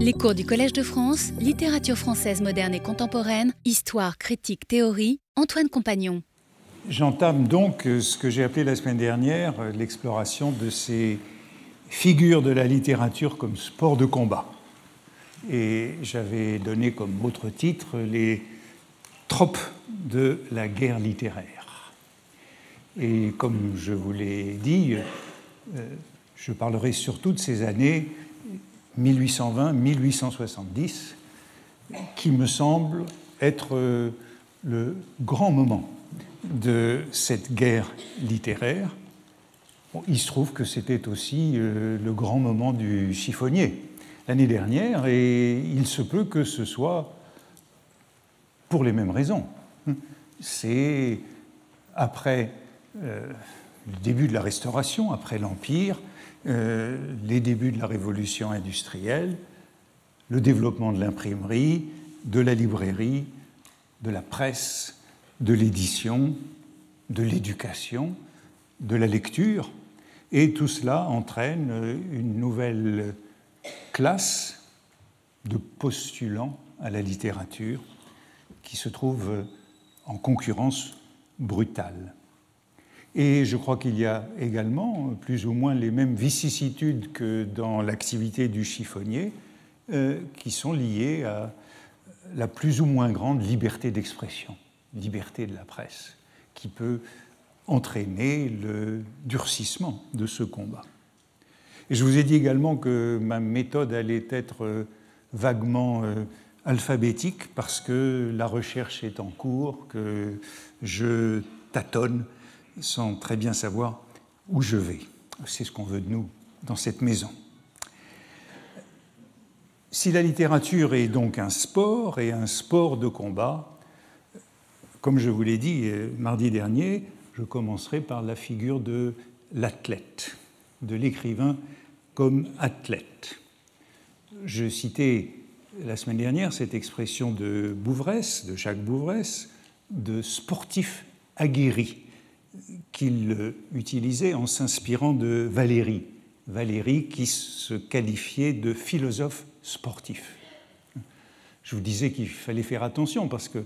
Les cours du Collège de France, littérature française moderne et contemporaine, histoire, critique, théorie, Antoine Compagnon. J'entame donc ce que j'ai appelé la semaine dernière l'exploration de ces figures de la littérature comme sport de combat. Et j'avais donné comme autre titre les tropes de la guerre littéraire. Et comme je vous l'ai dit, euh, je parlerai surtout de ces années 1820-1870, qui me semble être euh, le grand moment de cette guerre littéraire. il se trouve que c'était aussi euh, le grand moment du chiffonnier l'année dernière, et il se peut que ce soit pour les mêmes raisons. C'est après euh, le début de la Restauration, après l'Empire, euh, les débuts de la révolution industrielle, le développement de l'imprimerie, de la librairie, de la presse, de l'édition, de l'éducation, de la lecture, et tout cela entraîne une nouvelle classe de postulants à la littérature qui se trouve en concurrence brutale. Et je crois qu'il y a également plus ou moins les mêmes vicissitudes que dans l'activité du chiffonnier, euh, qui sont liées à la plus ou moins grande liberté d'expression, liberté de la presse, qui peut entraîner le durcissement de ce combat. Et je vous ai dit également que ma méthode allait être euh, vaguement euh, alphabétique parce que la recherche est en cours, que je tâtonne sans très bien savoir où je vais. C'est ce qu'on veut de nous dans cette maison. Si la littérature est donc un sport et un sport de combat, comme je vous l'ai dit euh, mardi dernier, je commencerai par la figure de l'athlète, de l'écrivain comme athlète. Je citais la semaine dernière cette expression de Bouvresse, de Jacques Bouvresse, de sportif aguerri qu'il utilisait en s'inspirant de Valérie. Valérie qui se qualifiait de philosophe sportif. Je vous disais qu'il fallait faire attention parce que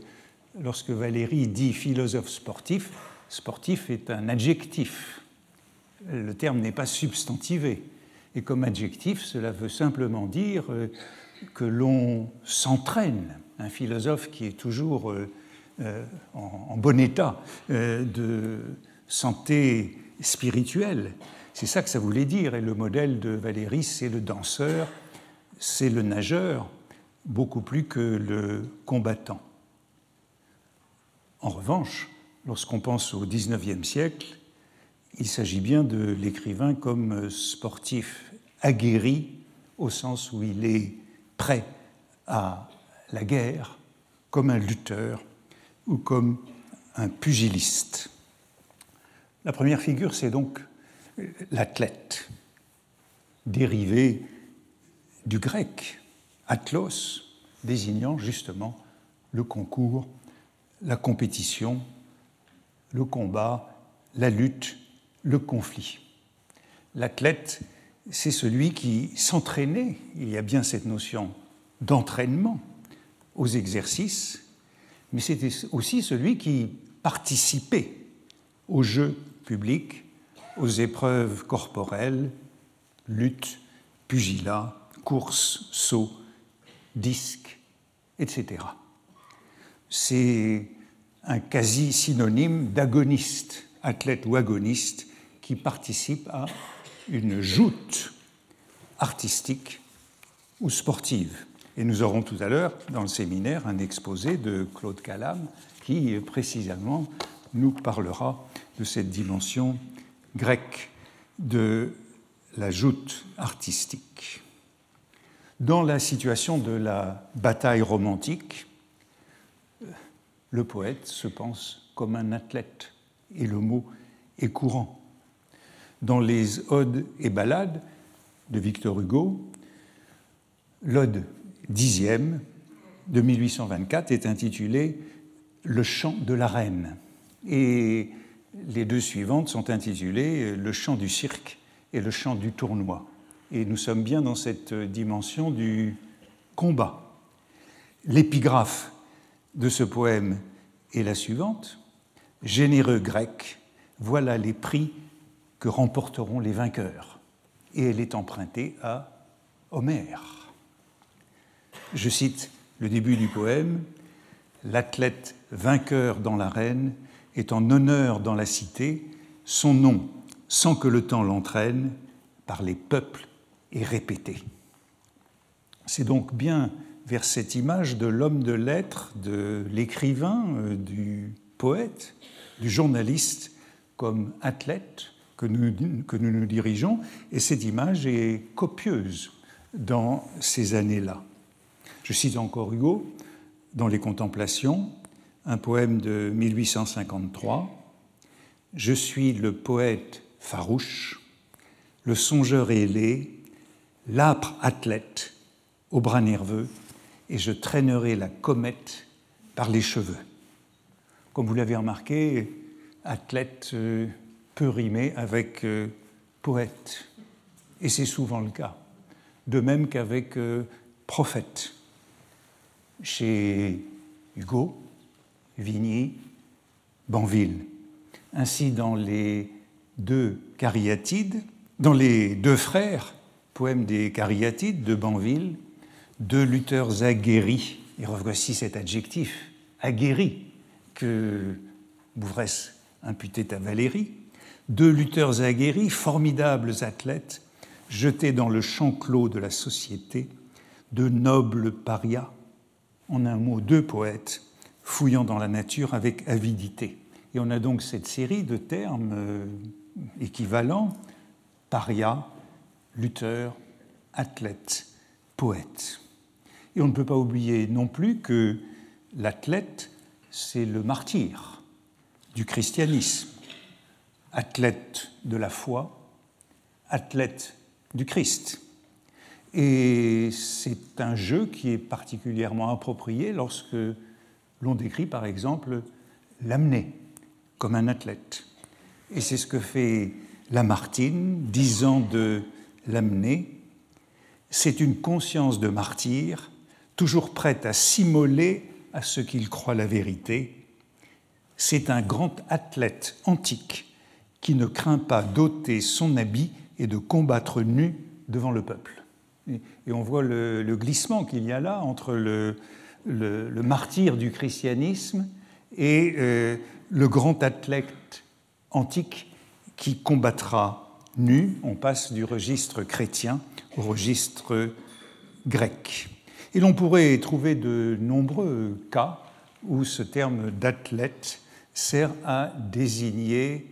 lorsque Valérie dit philosophe sportif, sportif est un adjectif. Le terme n'est pas substantivé. Et comme adjectif, cela veut simplement dire euh, que l'on s'entraîne. Un philosophe qui est toujours euh, euh, en, bon état de santé spirituelle. C'est ça que ça voulait dire. Et le modèle de Valérie, c'est le danseur, c'est le nageur, beaucoup plus que le combattant. En revanche, lorsqu'on pense au XIXe siècle, il s'agit bien de l'écrivain comme sportif aguerri, au sens où il est prêt à la guerre, comme un lutteur ou comme un pugiliste. La première figure, c'est donc l'athlète, dérivé du grec, atlos, désignant justement le concours, la compétition, le combat, la lutte, le conflit. L'athlète, c'est celui qui s'entraînait, il y a bien cette notion d'entraînement aux exercices, mais c'était aussi celui qui participait aux jeux publics, aux épreuves corporelles, lutte, pugilat, course, saut, disque, etc. C'est un quasi synonyme d'agoniste, athlète ou agoniste, qui participe à une joute artistique ou sportive. Et nous aurons tout à l'heure, dans le séminaire, un exposé de Claude Calam qui, précisément, nous parlera de cette dimension grecque de la joute artistique. Dans la situation de la bataille romantique, le poète se pense comme un athlète, et le mot est courant. Dans les odes et ballades de Victor Hugo, l'ode dixième de 1824 est intitulé Le chant de la reine. Les deux suivantes sont intitulées Le chant du cirque et Le chant du tournoi. Et nous sommes bien dans cette dimension du combat. L'épigraphe de ce poème est la suivante. Généreux grec, voilà les prix que remporteront les vainqueurs. Et elle est empruntée à Homère. Je cite le début du poème. L'athlète vainqueur dans l'arène est en honneur dans la cité, son nom, sans que le temps l'entraîne, par les peuples est répété. C'est donc bien vers cette image de l'homme de lettres, de l'écrivain, euh, du poète, du journaliste comme athlète que nous, que nous nous dirigeons, et cette image est copieuse dans ces années-là. Je cite encore Hugo dans Les Contemplations, un poème de 1853. Je suis le poète farouche, le songeur ailé, l'âpre athlète au bras nerveux, et je traînerai la comète par les cheveux. Comme vous l'avez remarqué, athlète euh, peut rimer avec euh, poète, et c'est souvent le cas, de même qu'avec euh, prophète. Chez Hugo, Vigny, Banville. Ainsi, dans les deux cariatides, dans les deux frères, poème des cariatides de Banville, deux lutteurs aguerris, et revoici cet adjectif, aguerri, que Bouvresse imputait à Valérie, deux lutteurs aguerris, formidables athlètes, jetés dans le champ clos de la société, de nobles parias, en un mot, deux poètes, fouillant dans la nature avec avidité. Et on a donc cette série de termes euh, équivalents, paria, lutteur, athlète, poète. Et on ne peut pas oublier non plus que l'athlète, c'est le martyr du christianisme, athlète de la foi, athlète du Christ. Et c'est un jeu qui est particulièrement approprié lorsque l'on décrit par exemple l'amener comme un athlète. Et c'est ce que fait Lamartine, disant de l'amener, c'est une conscience de martyr, toujours prête à s'immoler à ce qu'il croit la vérité. C'est un grand athlète antique qui ne craint pas d'ôter son habit et de combattre nu devant le peuple. Et, on voit le, glissement qu'il y a là entre le, le, martyr du christianisme et euh, le grand athlète antique qui combattra nu. On passe du registre chrétien au registre grec. Et l'on pourrait trouver de nombreux cas où ce terme d'athlète sert à désigner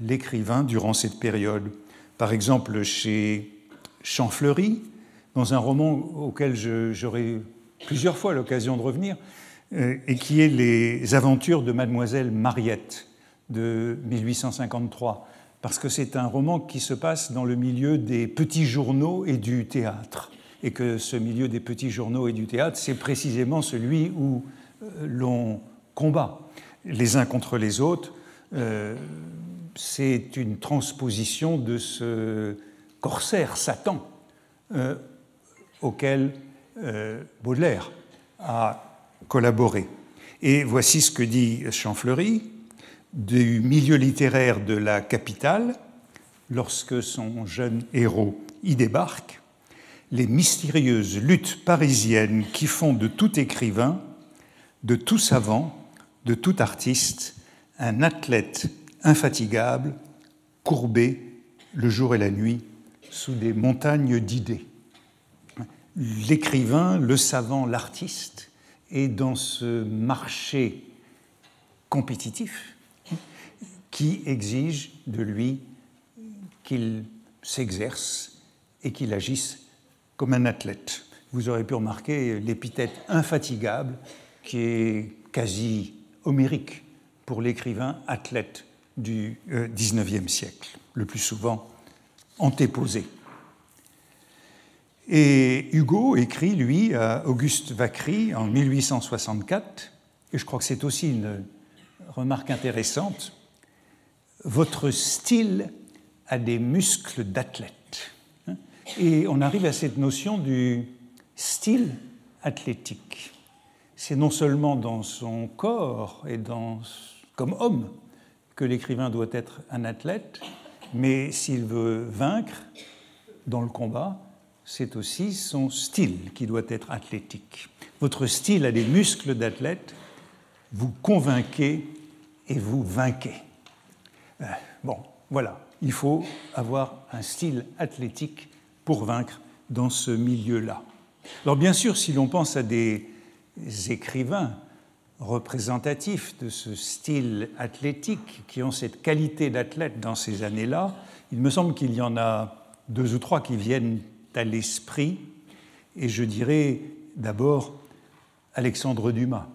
l'écrivain durant cette période. Par exemple, chez Champfleury, dans un roman auquel j'aurai plusieurs fois l'occasion de revenir, euh, et qui est Les aventures de Mademoiselle Mariette de 1853, parce que c'est un roman qui se passe dans le milieu des petits journaux et du théâtre, et que ce milieu des petits journaux et du théâtre, c'est précisément celui où euh, l'on combat les uns contre les autres. Euh, c'est une transposition de ce corsaire Satan auquel Baudelaire a collaboré. Et voici ce que dit Champfleury du milieu littéraire de la capitale, lorsque son jeune héros y débarque, les mystérieuses luttes parisiennes qui font de tout écrivain, de tout savant, de tout artiste, un athlète infatigable, courbé le jour et la nuit sous des montagnes d'idées. L'écrivain, le savant, l'artiste est dans ce marché compétitif qui exige de lui qu'il s'exerce et qu'il agisse comme un athlète. Vous aurez pu remarquer l'épithète infatigable qui est quasi homérique pour l'écrivain athlète du XIXe euh, siècle, le plus souvent antéposé. Et Hugo écrit, lui, à Auguste Vacry en 1864, et je crois que c'est aussi une remarque intéressante, Votre style a des muscles d'athlète. Et on arrive à cette notion du style athlétique. C'est non seulement dans son corps et dans, comme homme que l'écrivain doit être un athlète, mais s'il veut vaincre dans le combat, c'est aussi son style qui doit être athlétique. Votre style a des muscles d'athlète, vous convainquez et vous vainquez. Euh, bon, voilà, il faut avoir un style athlétique pour vaincre dans ce milieu-là. Alors bien sûr, si l'on pense à des écrivains représentatifs de ce style athlétique, qui ont cette qualité d'athlète dans ces années-là, il me semble qu'il y en a deux ou trois qui viennent à l'esprit, et je dirais d'abord Alexandre Dumas.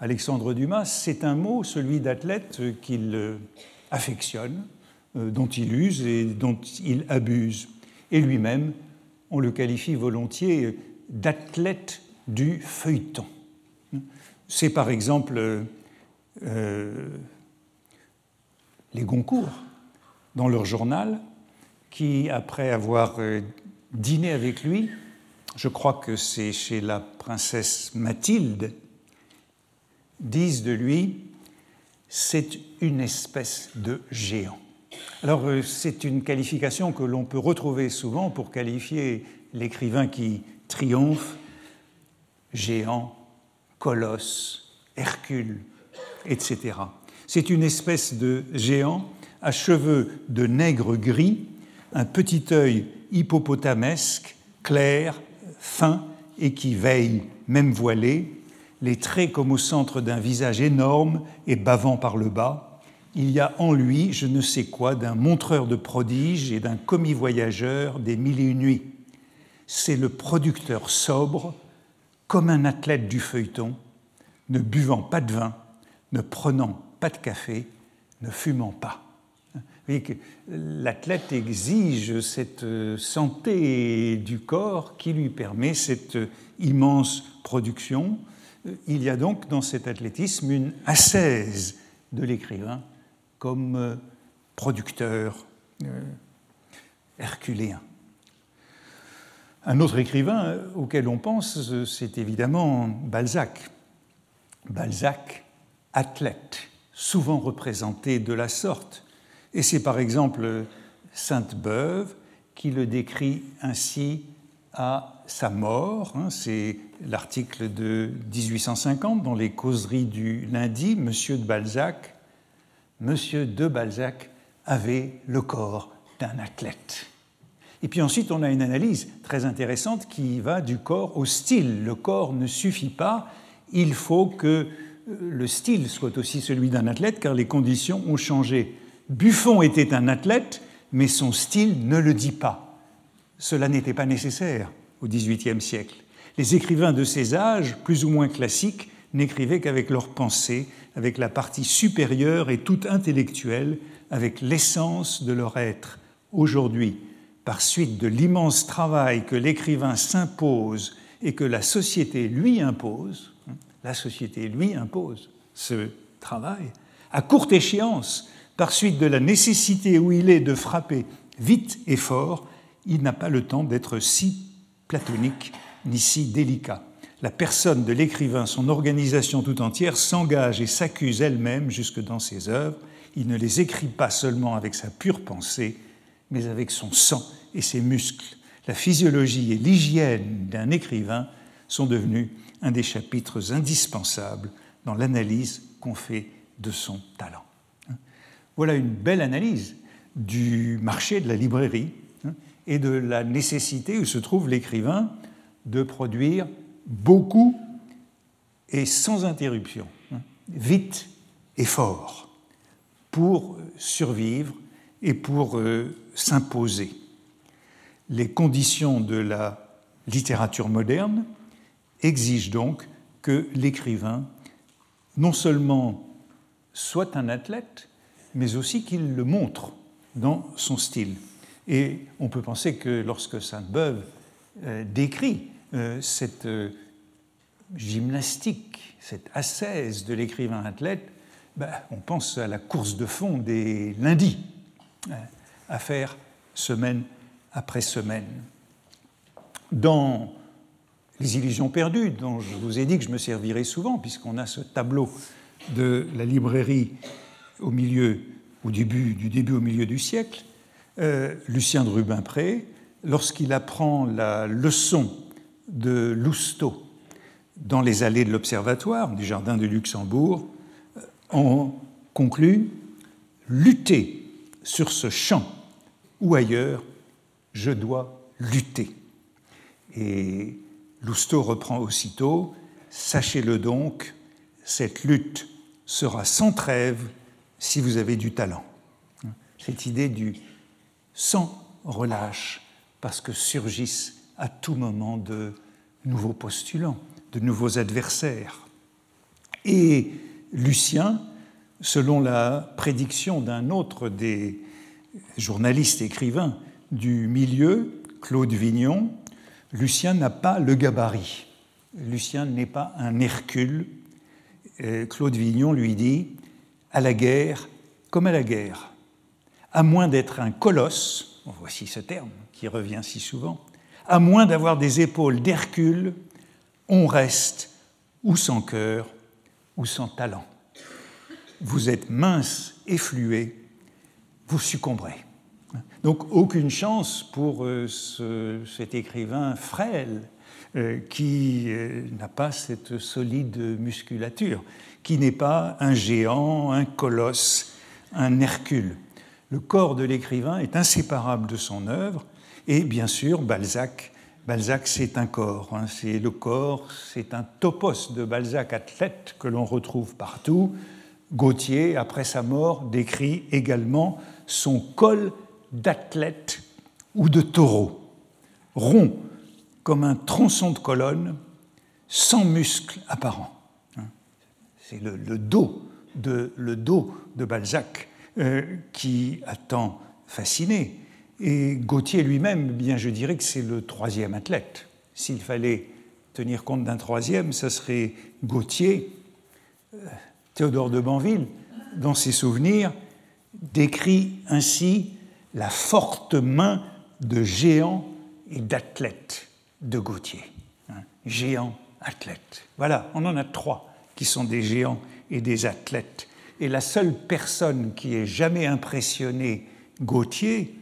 Alexandre Dumas, c'est un mot, celui d'athlète, qu'il affectionne, euh, dont il use et dont il abuse. Et lui-même, on le qualifie volontiers d'athlète du feuilleton. C'est par exemple euh, les Goncourt, dans leur journal, qui, après avoir dîné avec lui, je crois que c'est chez la princesse Mathilde, disent de lui, c'est une espèce de géant. Alors euh, c'est une qualification que l'on peut retrouver souvent pour qualifier l'écrivain qui triomphe, géant, colosse, Hercule, etc. C'est une espèce de géant à cheveux de nègre gris, un petit œil hippopotamesque, clair, fin et qui veille, même voilé, les traits comme au centre d'un visage énorme et bavant par le bas. Il y a en lui je ne sais quoi d'un montreur de prodiges et d'un commis voyageur des mille et une nuits. C'est le producteur sobre, comme un athlète du feuilleton, ne buvant pas de vin, ne prenant pas de café, ne fumant pas. L'athlète exige cette santé du corps qui lui permet cette immense production. Il y a donc dans cet athlétisme une ascèse de l'écrivain comme producteur euh, herculéen. Un autre écrivain auquel on pense, c'est évidemment Balzac. Balzac, athlète, souvent représenté de la sorte. Et c'est par exemple Sainte-Beuve qui le décrit ainsi à sa mort. Hein. c'est l'article de 1850 dans les causeries du lundi. Monsieur de Balzac, Monsieur de Balzac avait le corps d'un athlète. Et puis ensuite, on a une analyse très intéressante qui va du corps au style. Le corps ne suffit pas, il faut que euh, le style soit aussi celui d'un athlète, car les conditions ont changé. Buffon était un athlète, mais son style ne le dit pas. Cela n'était pas nécessaire au XVIIIe siècle. Les écrivains de ces âges, plus ou moins classiques, n'écrivaient qu'avec leur pensée, avec la partie supérieure et toute intellectuelle, avec l'essence de leur être. Aujourd'hui, par suite de l'immense travail que l'écrivain s'impose et que la société lui impose, hein, la société lui impose ce travail, à courte échéance, par suite de la nécessité où il est de frapper vite et fort, il n'a pas le temps d'être si platonique ni si délicat. La personne de l'écrivain, son organisation tout entière, s'engage et s'accuse elle-même jusque dans ses œuvres. Il ne les écrit pas seulement avec sa pure pensée, mais avec son sang et ses muscles. La physiologie et l'hygiène d'un écrivain sont devenus un des chapitres indispensables dans l'analyse qu'on fait de son talent. Voilà une belle analyse du marché de la librairie hein, et de la nécessité où se trouve l'écrivain de produire beaucoup et sans interruption, hein, vite et fort, pour survivre et pour euh, s'imposer. Les conditions de la littérature moderne exigent donc que l'écrivain non seulement soit un athlète, mais aussi qu'il le montre dans son style. Et on peut penser que lorsque Sainte-Beuve euh, décrit euh, cette gymnastique, cette ascèse de l'écrivain athlète, ben, on pense à la course de fond des lundis, à faire semaine après semaine. Dans Les illusions perdues, dont je vous ai dit que je me servirai souvent, puisqu'on a ce tableau de la librairie au milieu, début, du début au milieu du siècle, euh, Lucien de Rubempré, lorsqu'il apprend la leçon de Lousteau dans les allées de l'Observatoire du Jardin de Luxembourg, on conclut lutter sur ce champ ou ailleurs, je dois lutter. Et Lousteau reprend aussitôt Sachez-le donc, cette lutte sera sans trêve si vous avez du talent. Cette idée du sans relâche, parce que surgissent à tout moment de nouveaux postulants, de nouveaux adversaires. Et Lucien, selon la prédiction d'un autre des journalistes écrivains du milieu, Claude Vignon, Lucien n'a pas le gabarit. Lucien n'est pas un Hercule. Claude Vignon lui dit à la guerre comme à la guerre, à moins d'être un colosse, voici ce terme qui revient si souvent, à moins d'avoir des épaules d'Hercule, on reste ou sans cœur ou sans talent. Vous êtes mince et fluet, vous succomberez. Donc aucune chance pour euh, cet écrivain frêle qui euh, n'a pas cette solide musculature, qui n'est pas un géant, un colosse, un Hercule. Le corps de l'écrivain est inséparable de son œuvre, et bien sûr, Balzac, Balzac c'est un corps, hein. c'est le corps, c'est un topos de Balzac athlète que l'on retrouve partout. Gautier, après sa mort, décrit également son col d'athlète ou de taureau, rond comme un tronçon de colonne, sans muscles apparents. C'est le, dos de, le dos de Balzac euh, qui a tant fasciné. Et Gautier lui-même, bien je dirais que c'est le troisième athlète. S'il fallait tenir compte d'un troisième, ce serait Gautier. Euh, Théodore de Banville, dans ses souvenirs, décrit ainsi la forte main de géant et d'athlète de Gautier. Hein, géant, athlète. Voilà, on en a trois qui sont des géants et des athlètes. Et la seule personne qui ait jamais impressionné Gautier,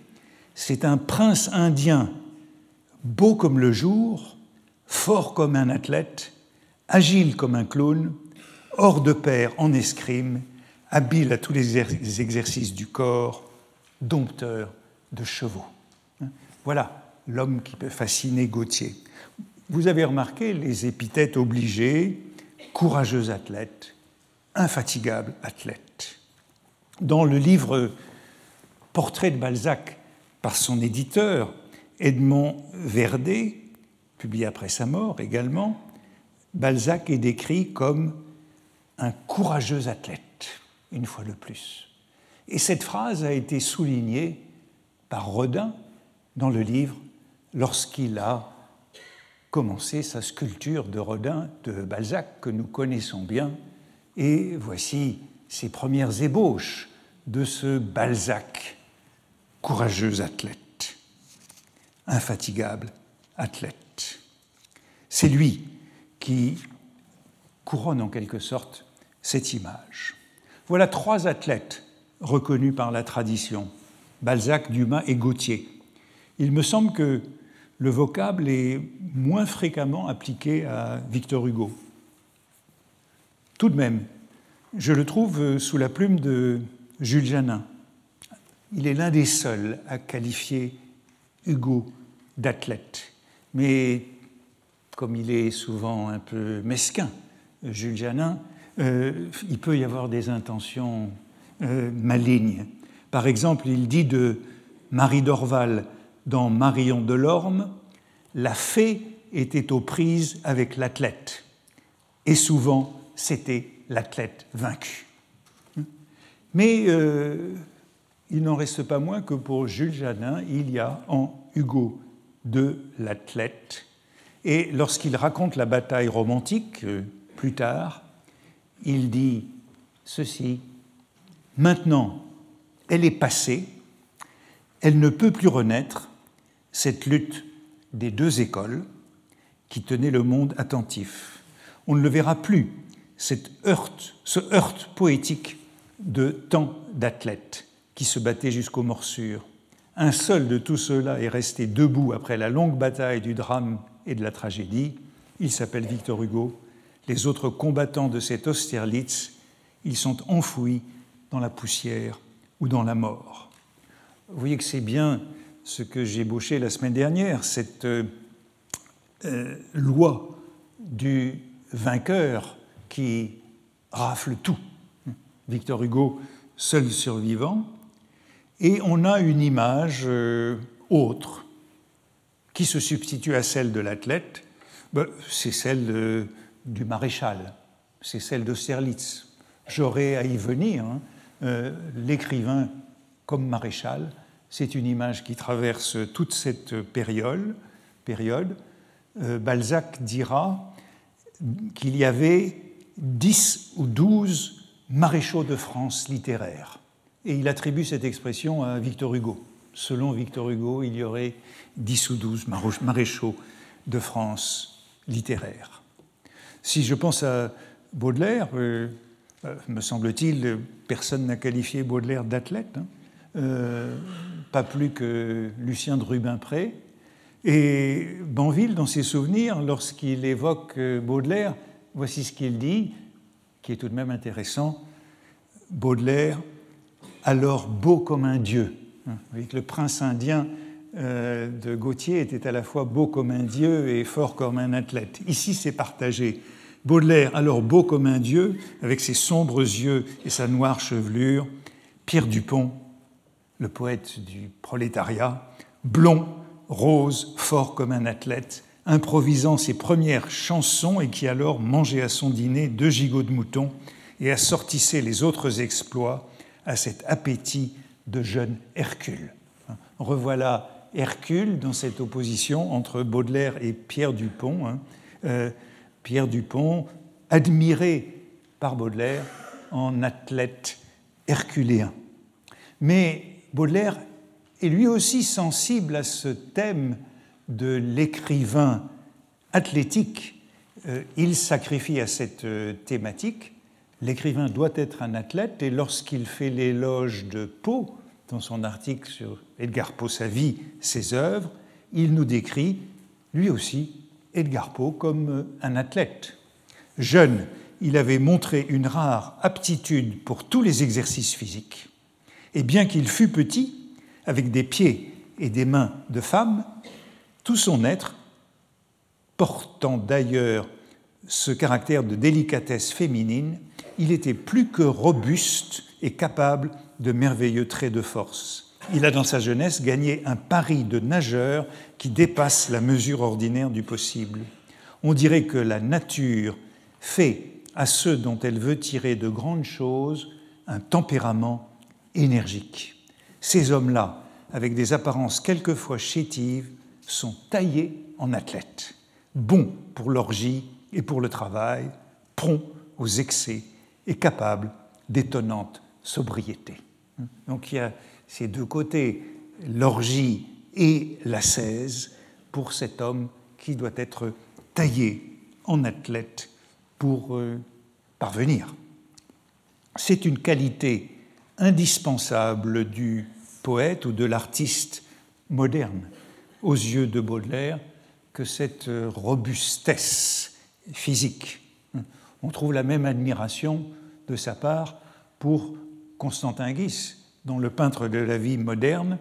c'est un prince indien, beau comme le jour, fort comme un athlète, agile comme un clown, hors de pair en escrime, habile à tous les exercices du corps, dompteur de chevaux. Hein? Voilà l'homme qui peut fasciner Gautier. Vous avez remarqué les épithètes obligées, courageux athlète, infatigable athlète. Dans le livre Portrait de Balzac par son éditeur, Edmond Verdet, publié après sa mort également, Balzac est décrit comme un courageux athlète, une fois de plus. Et cette phrase a été soulignée par Rodin dans le livre lorsqu'il a commencé sa sculpture de Rodin de Balzac que nous connaissons bien. Et voici ses premières ébauches de ce Balzac, courageux athlète, infatigable athlète. C'est lui qui couronne en quelque sorte cette image. Voilà trois athlètes reconnus par la tradition, Balzac, Dumas et Gautier. Il me semble que le vocable est moins fréquemment appliqué à Victor Hugo. Tout de même, je le trouve sous la plume de Jules Janin. Il est l'un des seuls à qualifier Hugo d'athlète. Mais comme il est souvent un peu mesquin, Jules Janin, euh, il peut y avoir des intentions euh, malignes. Par exemple, il dit de Marie Dorval dans Marion de Lorme, la fée était aux prises avec l'athlète, et souvent c'était l'athlète vaincu. Mais euh, il n'en reste pas moins que pour Jules Janin, il y a en Hugo de l'athlète, et lorsqu'il raconte la bataille romantique, plus tard, il dit ceci, maintenant, elle est passée, elle ne peut plus renaître, cette lutte des deux écoles, qui tenait le monde attentif. On ne le verra plus, cette heurte, ce heurte poétique de tant d'athlètes qui se battaient jusqu'aux morsures. Un seul de tous ceux-là est resté debout après la longue bataille du drame et de la tragédie. Il s'appelle Victor Hugo. Les autres combattants de cet Austerlitz, ils sont enfouis dans la poussière ou dans la mort. Vous voyez que c'est bien ce que j'ai ébauché la semaine dernière, cette euh, euh, loi du vainqueur qui rafle tout. Victor Hugo, seul survivant, et on a une image euh, autre qui se substitue à celle de l'athlète, ben, c'est celle du maréchal, c'est celle de Serlitz. J'aurais à y venir. Hein. L'écrivain comme maréchal, c'est une image qui traverse toute cette période. Euh, Balzac dira qu'il y avait 10 ou 12 maréchaux de France littéraires. Et il attribue cette expression à Victor Hugo. Selon Victor Hugo, il y aurait 10 ou 12 maréchaux de France littéraires. Si je pense à Baudelaire, euh, euh, me semble-t-il, personne n'a qualifié Baudelaire d'athlète, hein. Pas plus que Lucien de Rubempré. Et Banville, dans ses souvenirs, lorsqu'il évoque Baudelaire, voici ce qu'il dit, qui est tout de même intéressant. Baudelaire, alors beau comme un dieu. Hein. Vous voyez que le prince indien euh, de Gautier était à la fois beau comme un dieu et fort comme un athlète. Ici, c'est partagé. Baudelaire, alors beau comme un dieu, avec ses sombres yeux et sa noire chevelure. Pierre Dupont, le poète du prolétariat, blond, rose, fort comme un athlète, improvisant ses premières chansons et qui alors mangeait à son dîner deux gigots de mouton et assortissait les autres exploits à cet appétit de jeune Hercule. Revoilà Hercule dans cette opposition entre Baudelaire et Pierre Dupont. Hein. Euh, Pierre Dupont, admiré par Baudelaire en athlète herculéen. Mais Baudelaire est lui aussi sensible à ce thème de l'écrivain athlétique. Euh, il sacrifie à cette euh, thématique. L'écrivain doit être un athlète et lorsqu'il fait l'éloge de Poe, dans son article sur Edgar Poe, sa vie, ses œuvres, il nous décrit lui aussi Edgar Poe comme un athlète. Jeune, il avait montré une rare aptitude pour tous les exercices physiques. Et bien qu'il fût petit, avec des pieds et des mains de femme, tout son être, portant d'ailleurs ce caractère de délicatesse féminine, il était plus que robuste et capable de merveilleux traits de force. Il a dans sa jeunesse gagné un pari de nageur qui dépasse la mesure ordinaire du possible. On dirait que la nature fait à ceux dont elle veut tirer de grandes choses un tempérament énergique. Ces hommes-là, avec des apparences quelquefois chétives, sont taillés en athlètes, bons pour l'orgie et pour le travail, prompts aux excès et capables d'étonnante sobriété. Donc il y a ces deux côtés, l'orgie et la l'ascèse, pour cet homme qui doit être taillé en athlète pour euh, parvenir. C'est une qualité indispensable du poète ou de l'artiste moderne aux yeux de Baudelaire que cette robustesse physique. On trouve la même admiration de sa part pour Constantin Guis, dans Le peintre de la vie moderne,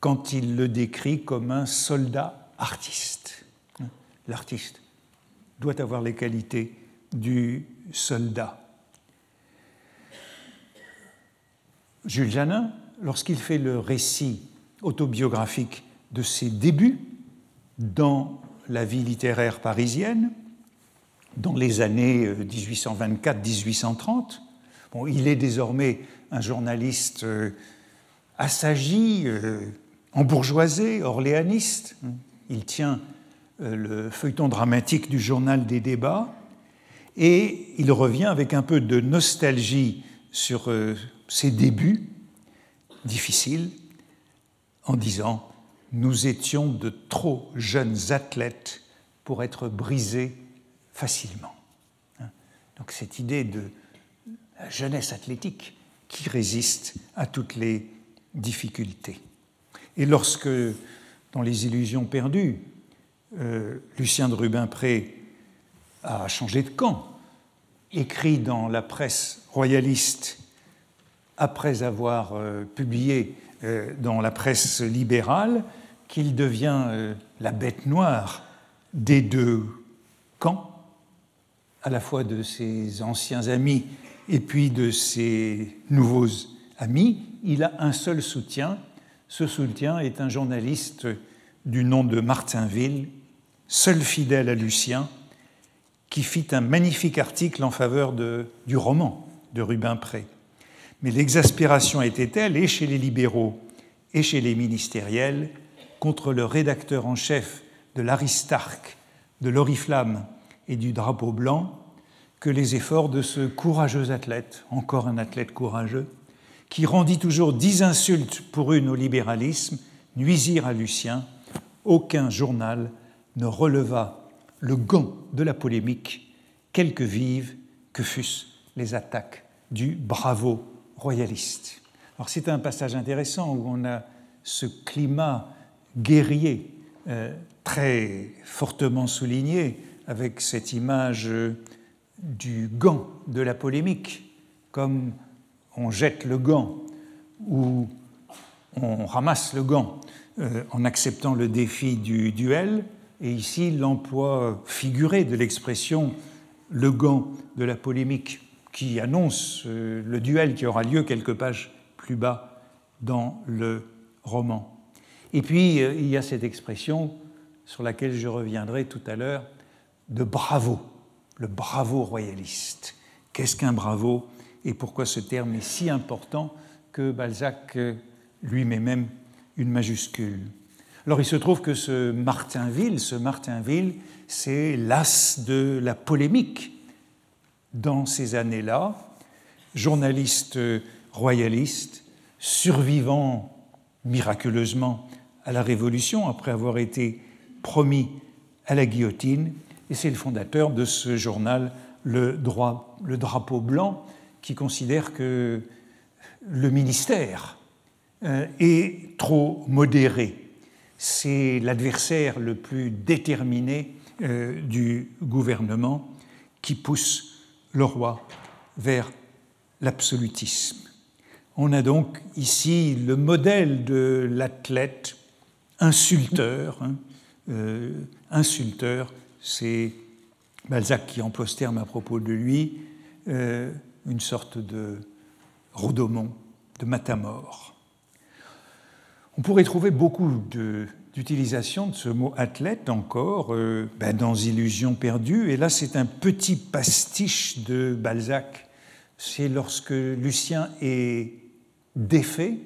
quand il le décrit comme un soldat artiste. L'artiste doit avoir les qualités du soldat. Jules Janin, lorsqu'il fait le récit autobiographique de ses débuts dans la vie littéraire parisienne, dans les années 1824-1830, bon, il est désormais un journaliste euh, assagi, euh, embourgeoisé, orléaniste. Il tient euh, le feuilleton dramatique du journal des débats et il revient avec un peu de nostalgie sur ses débuts difficiles en disant Nous étions de trop jeunes athlètes pour être brisé facilement. Hein. Donc cette idée de la jeunesse athlétique qui résiste à toutes les difficultés. Et lorsque, dans Les Illusions perdues, euh, Lucien de Rubempré a changé de camp, écrit dans la presse royaliste après avoir euh, publié euh, dans la presse libérale qu'il devient la bête noire des deux camps, à la fois de ses anciens amis et puis de ses nouveaux amis, il a un seul soutien. Ce soutien est un journaliste du nom de Martinville, seul fidèle à Lucien, qui fit un magnifique article en faveur du roman de Rubempré. Mais l'exaspération était telle, et chez les libéraux et chez les ministériels, contre le rédacteur en chef de l'Aristarque, de l'Oriflamme et du Drapeau blanc, que les efforts de ce courageux athlète, encore un athlète courageux, qui rendit toujours dix insultes pour une au libéralisme, nuisirent à Lucien, aucun journal ne releva le gant de la polémique, quelque vives que fussent les attaques du bravo royaliste. Alors c'est un passage intéressant où on a ce climat guerrier euh, très fortement souligné avec cette image euh, du gant de la polémique, comme on jette le gant ou on ramasse le gant euh, en acceptant le défi du duel, et ici l'emploi figuré de l'expression le gant de la polémique qui annonce euh, le duel qui aura lieu quelques pages plus bas dans le roman. Et puis euh, il y a cette expression sur laquelle je reviendrai tout à l'heure de bravo le bravo royaliste. Qu'est-ce qu'un bravo et pourquoi ce terme est si important que Balzac lui met même une majuscule Alors il se trouve que ce Martinville, ce Martinville, c'est l'as de la polémique dans ces années-là, journaliste royaliste, survivant miraculeusement à la Révolution après avoir été promis à la guillotine, et c'est le fondateur de ce journal, le, le Drapeau Blanc, qui considère que le ministère euh, est trop modéré. C'est l'adversaire le plus déterminé euh, du gouvernement qui pousse le roi vers l'absolutisme. On a donc ici le modèle de l'athlète insulteur, hein, euh, insulteur c'est Balzac qui emploie ce terme à propos de lui, euh, une sorte de Rodomont, de matamor. On pourrait trouver beaucoup d'utilisation de, ce mot athlète encore euh, ben, dans Illusions perdues, et là c'est un petit pastiche de Balzac. C'est lorsque Lucien est défait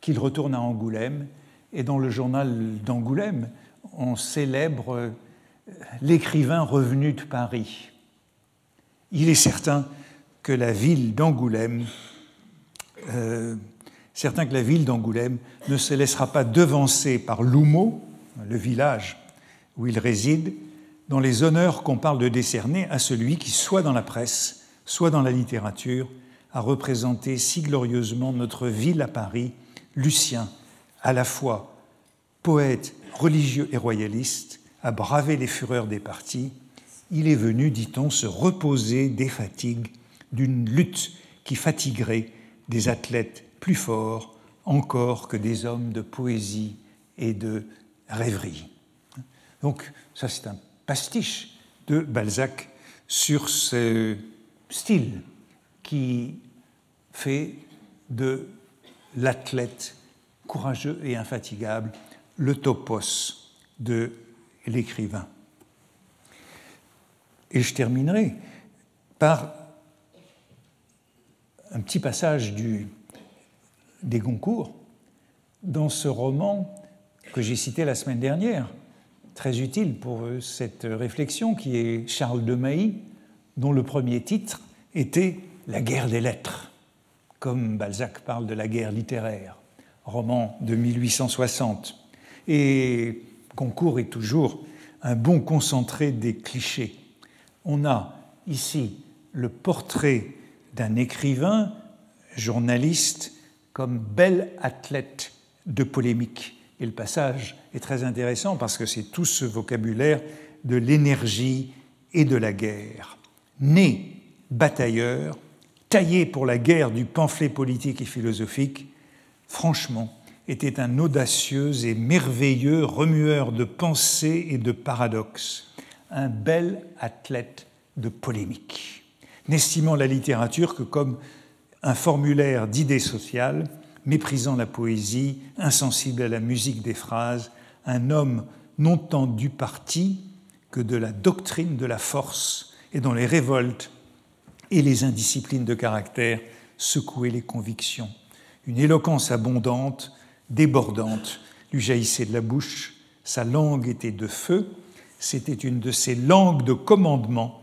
qu'il retourne à Angoulême, et dans le journal d'Angoulême, on célèbre l'écrivain revenu de Paris. Il est certain que la ville d'Angoulême, euh, certain que la ville d'Angoulême ne se laissera pas devancer par Loumeau, le village où il réside, dans les honneurs qu'on parle de décerner à celui qui, soit dans la presse, soit dans la littérature, a représenté si glorieusement notre ville à Paris, Lucien, à la fois poète, religieux et royaliste, à braver les fureurs des partis, il est venu, dit-on, se reposer des fatigues d'une lutte qui fatiguerait des athlètes plus forts encore que des hommes de poésie et de rêverie. Donc ça c'est un pastiche de Balzac sur ce style qui fait de l'athlète courageux et infatigable le topos de l'écrivain. Et je terminerai par un petit passage du, des Goncourt dans ce roman que j'ai cité la semaine dernière, très utile pour cette réflexion, qui est Charles de Mailly, dont le premier titre était La guerre des lettres, comme Balzac parle de la guerre littéraire, roman de 1860. Et Goncourt est toujours un bon concentré des clichés. On a ici le portrait d'un écrivain, journaliste, comme bel athlète de polémique. Et le passage est très intéressant parce que c'est tout ce vocabulaire de l'énergie et de la guerre. Né batailleur, taillé pour la guerre du pamphlet politique et philosophique, franchement, était un audacieux et merveilleux remueur de pensées et de paradoxes, un bel athlète de polémique, n'estimant la littérature que comme un formulaire d'idées sociales, méprisant la poésie, insensible à la musique des phrases, un homme non tant du parti que de la doctrine de la force et dont les révoltes et les indisciplines de caractère secouaient les convictions. Une éloquence abondante, débordante, lui jaillissait de la bouche, sa langue était de feu, c'était une de ces langues de commandement,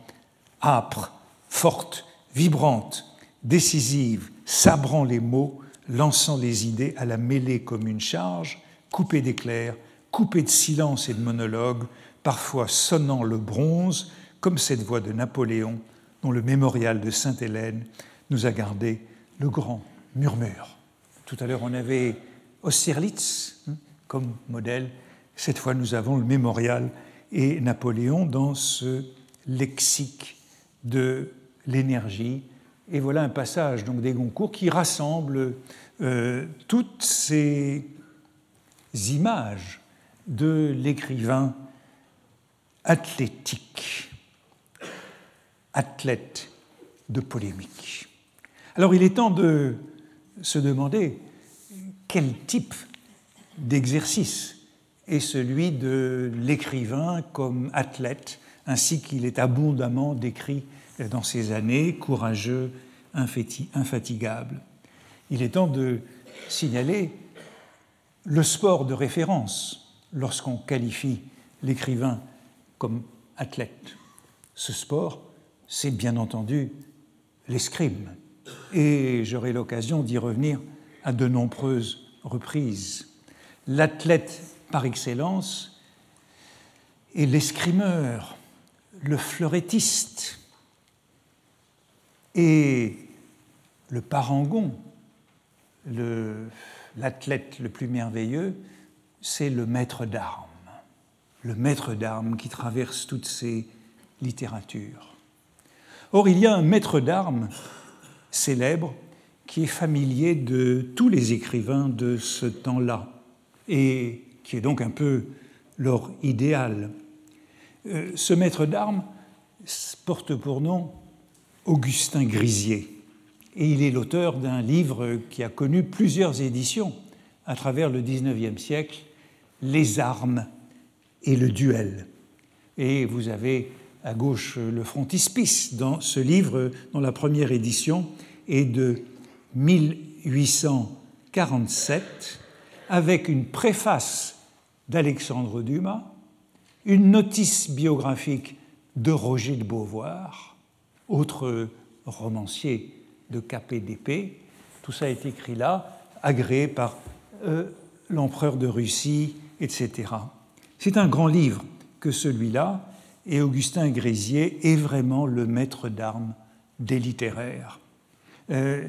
âpre, forte, vibrante, décisive, sabrant les mots, lançant les idées à la mêlée comme une charge, coupée d'éclairs, coupée de silence et de monologues, parfois sonnant le bronze, comme cette voix de Napoléon dont le mémorial de Sainte-Hélène nous a gardé le grand murmure. Tout à l'heure, on avait Austerlitz hein, comme modèle. Cette fois, nous avons le mémorial et Napoléon dans ce lexique de l'énergie. Et voilà un passage donc des Goncourt qui rassemble euh, toutes ces images de l'écrivain athlétique, athlète de polémique. Alors il est temps de se demander quel type d'exercice est celui de l'écrivain comme athlète, ainsi qu'il est abondamment décrit dans ces années, courageux, infatigable. Il est temps de signaler le sport de référence lorsqu'on qualifie l'écrivain comme athlète. Ce sport, c'est bien entendu l'escrime, et j'aurai l'occasion d'y revenir à de nombreuses reprises. L'athlète par excellence est l'escrimeur, le fleurettiste et le parangon, l'athlète le, plus merveilleux, c'est le maître d'armes, le maître d'armes qui traverse toutes ces littératures. Or, il y a un maître d'armes célèbre qui est familier de tous les écrivains de ce temps-là et qui est donc un peu leur idéal. Euh, ce maître d'armes porte pour nom Augustin Grisier et il est l'auteur d'un livre qui a connu plusieurs éditions à travers le XIXe siècle, Les armes et le duel. Et vous avez à gauche le frontispice dans ce livre, dont la première édition est de 1847, avec une préface d'Alexandre Dumas, une notice biographique de Roger de Beauvoir, autre romancier de KPDP. Tout ça est écrit là, agréé par euh, l'empereur de Russie, etc. C'est un grand livre que celui-là, et Augustin Grésier est vraiment le maître d'armes des littéraires. Euh,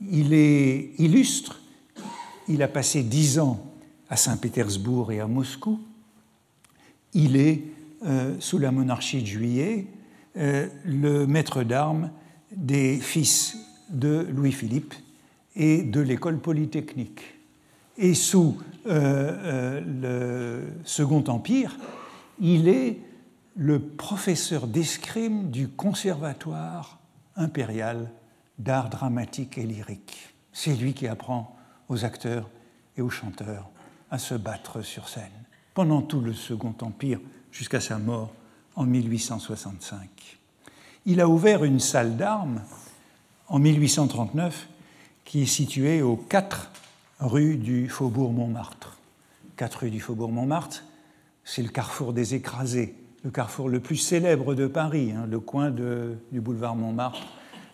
il est illustre, il a passé dix ans à Saint-Pétersbourg et à Moscou. Il est, euh, sous la monarchie de Juillet, le maître d'armes des fils de Louis-Philippe et de l'école polytechnique. Et sous euh, euh, le Second Empire, il est le professeur d'escrime du Conservatoire impérial d'art dramatique et lyrique. C'est lui qui apprend aux acteurs et aux chanteurs à se battre sur scène pendant tout le Second Empire jusqu'à sa mort en 1865. Il a ouvert une salle d'armes en 1839 qui est située aux 4 rues du Faubourg Montmartre. 4 rues du Faubourg Montmartre, c'est le carrefour des écrasés, le carrefour le plus célèbre de Paris, hein, le coin du boulevard Montmartre,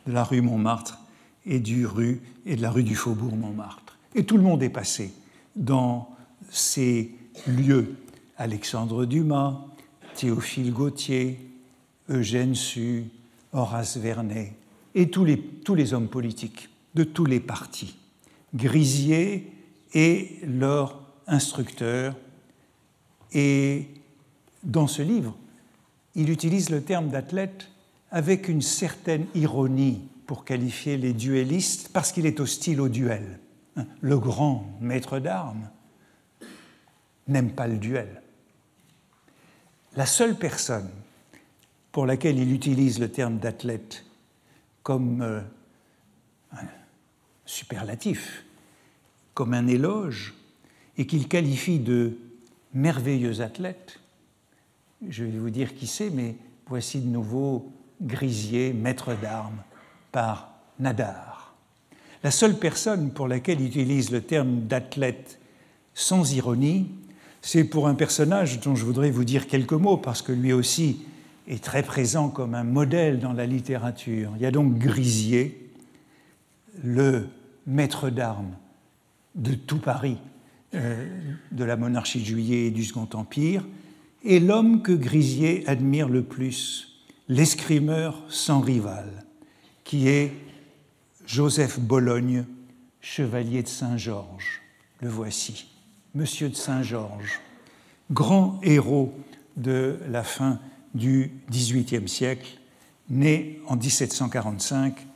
de la rue Montmartre et, et de la rue du Faubourg Montmartre. Et tout le monde est passé dans ces lieux. Alexandre Dumas, Théophile Gautier, Eugène Sue, Horace Vernet et tous les, tous les hommes politiques de tous les partis. Grisier est leur instructeur et dans ce livre, il utilise le terme d'athlète avec une certaine ironie pour qualifier les duellistes parce qu'il est hostile au duel. Le grand maître d'armes n'aime pas le duel. La seule personne pour laquelle il utilise le terme d'athlète comme euh, un superlatif, comme un éloge, et qu'il qualifie de merveilleux athlète, je vais vous dire qui c'est, mais voici de nouveau Grisier, maître d'armes, par Nadar. La seule personne pour laquelle il utilise le terme d'athlète sans ironie, c'est pour un personnage dont je voudrais vous dire quelques mots, parce que lui aussi est très présent comme un modèle dans la littérature. Il y a donc Grisier, le maître d'armes de tout Paris, euh, de la monarchie de Juillet et du Second Empire, et l'homme que Grisier admire le plus, l'escrimeur sans rival, qui est Joseph Bologne, chevalier de Saint-Georges. Le voici, Monsieur de Saint-Georges, grand héros de la fin du XVIIIe siècle, né en 1745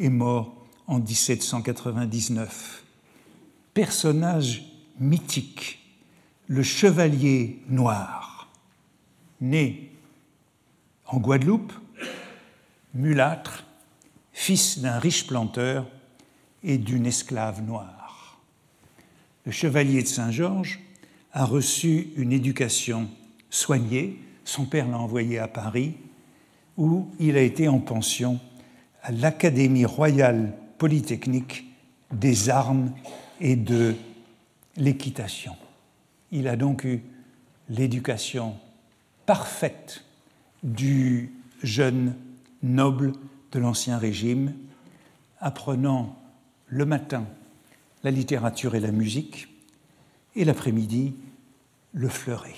et mort en 1799. Personnage mythique, le chevalier noir, né en Guadeloupe, mulâtre, fils d'un riche planteur et d'une esclave noire. Le chevalier de Saint-Georges a reçu une éducation soignée son père l'a envoyé à Paris, où il a été en pension à l'Académie royale polytechnique des armes et de l'équitation. Il a donc eu l'éducation parfaite du jeune noble de l'Ancien Régime, apprenant le matin la littérature et la musique, et l'après-midi le fleuret.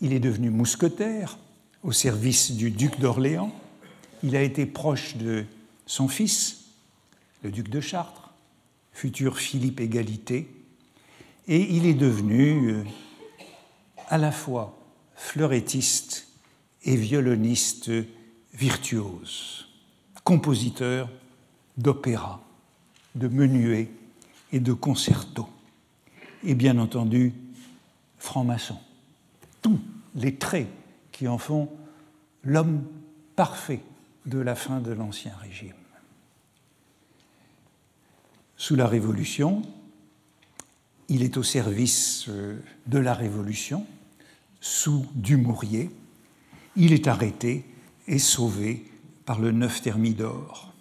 Il est devenu mousquetaire au service du duc d'Orléans. Il a été proche de son fils, le duc de Chartres, futur Philippe Égalité, et il est devenu euh, à la fois fleurettiste et violoniste virtuose, compositeur d'opéra, de menuets et de concertos, et bien entendu franc-maçon tous les traits qui en font l'homme parfait de la fin de l'Ancien Régime. Sous la Révolution, il est au service euh, de la Révolution, sous Dumouriez. Il est arrêté et sauvé par le neuf Thermidor.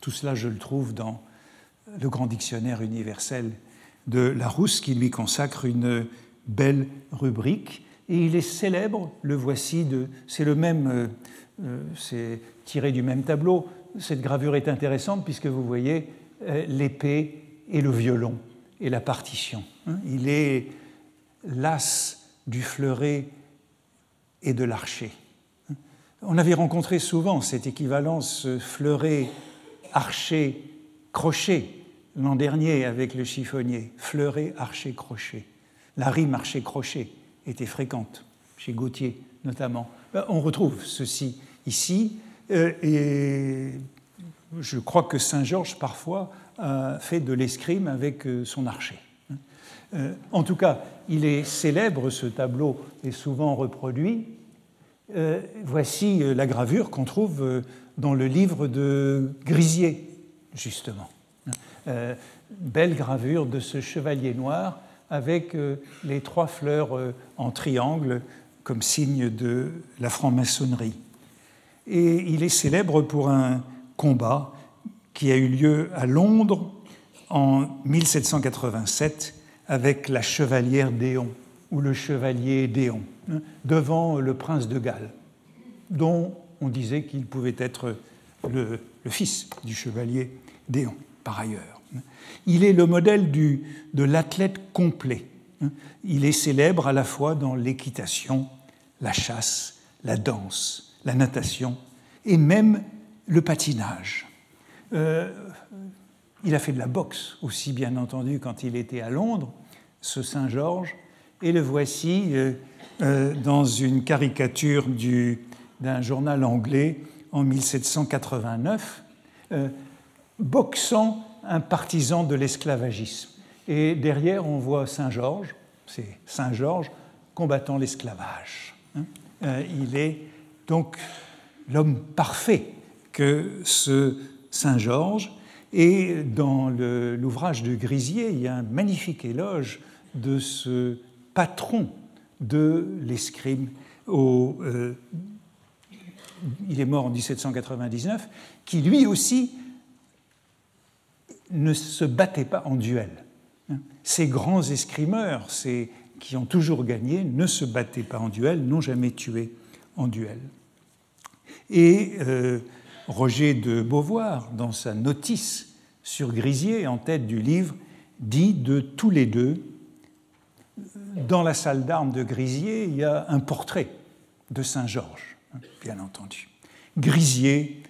Tout cela, je le trouve dans le grand dictionnaire universel de Larousse, qui lui consacre une belle rubrique et il est célèbre, le voici, c'est le même, euh, euh, c'est tiré du même tableau. Cette gravure est intéressante puisque vous voyez euh, l'épée et le violon et la partition. Hein. Il est l'as du fleuret et de l'archer. Hein. On avait rencontré souvent cette équivalence fleuret, archer, crochet l'an dernier avec le chiffonnier. Fleuret, archer, crochet. La rime archer-crochet était fréquente, chez Gautier notamment. Ben, on retrouve ceci ici, euh, et je crois que Saint-Georges parfois a fait de l'escrime avec euh, son archer. Euh, en tout cas, il est célèbre, ce tableau est souvent reproduit. voici la gravure qu'on trouve dans le livre de Grisier, justement. Belle gravure de ce chevalier noir avec euh, les trois fleurs euh, en triangle comme signe de la franc-maçonnerie. Et il est célèbre pour un combat qui a eu lieu à Londres en 1787 avec la chevalière Déon, ou le chevalier Déon, hein, devant le prince de Galles, dont on disait qu'il pouvait être le, le, fils du chevalier Déon, par ailleurs. Il est le modèle de l'athlète complet. Il est célèbre à la fois dans l'équitation la chasse, la danse, la natation et même le patinage. Euh, il a fait de la boxe aussi, bien entendu, quand il était à Londres, ce Saint-Georges, et le voici euh, euh, dans une caricature d'un journal anglais en 1789, boxant un partisan de l'esclavagisme. Et derrière, on voit Saint-Georges, c'est Saint-Georges combattant l'esclavage. Hein. il est donc l'homme parfait que ce Saint Georges. Et dans l'ouvrage de Grisier, il y a un magnifique éloge de ce patron de l'escrime. Euh, il est mort en 1799, qui lui aussi ne se battait pas en duel. Ces grands escrimeurs, ces qui ont toujours gagné, ne se battaient pas en duel, n'ont jamais tué en duel. Et euh, Roger de Beauvoir, dans sa notice sur Grisier, en tête du livre, dit de tous les deux, dans la salle d'armes de Grisier, il y a un portrait de Saint-Georges, hein, bien entendu. Grisier,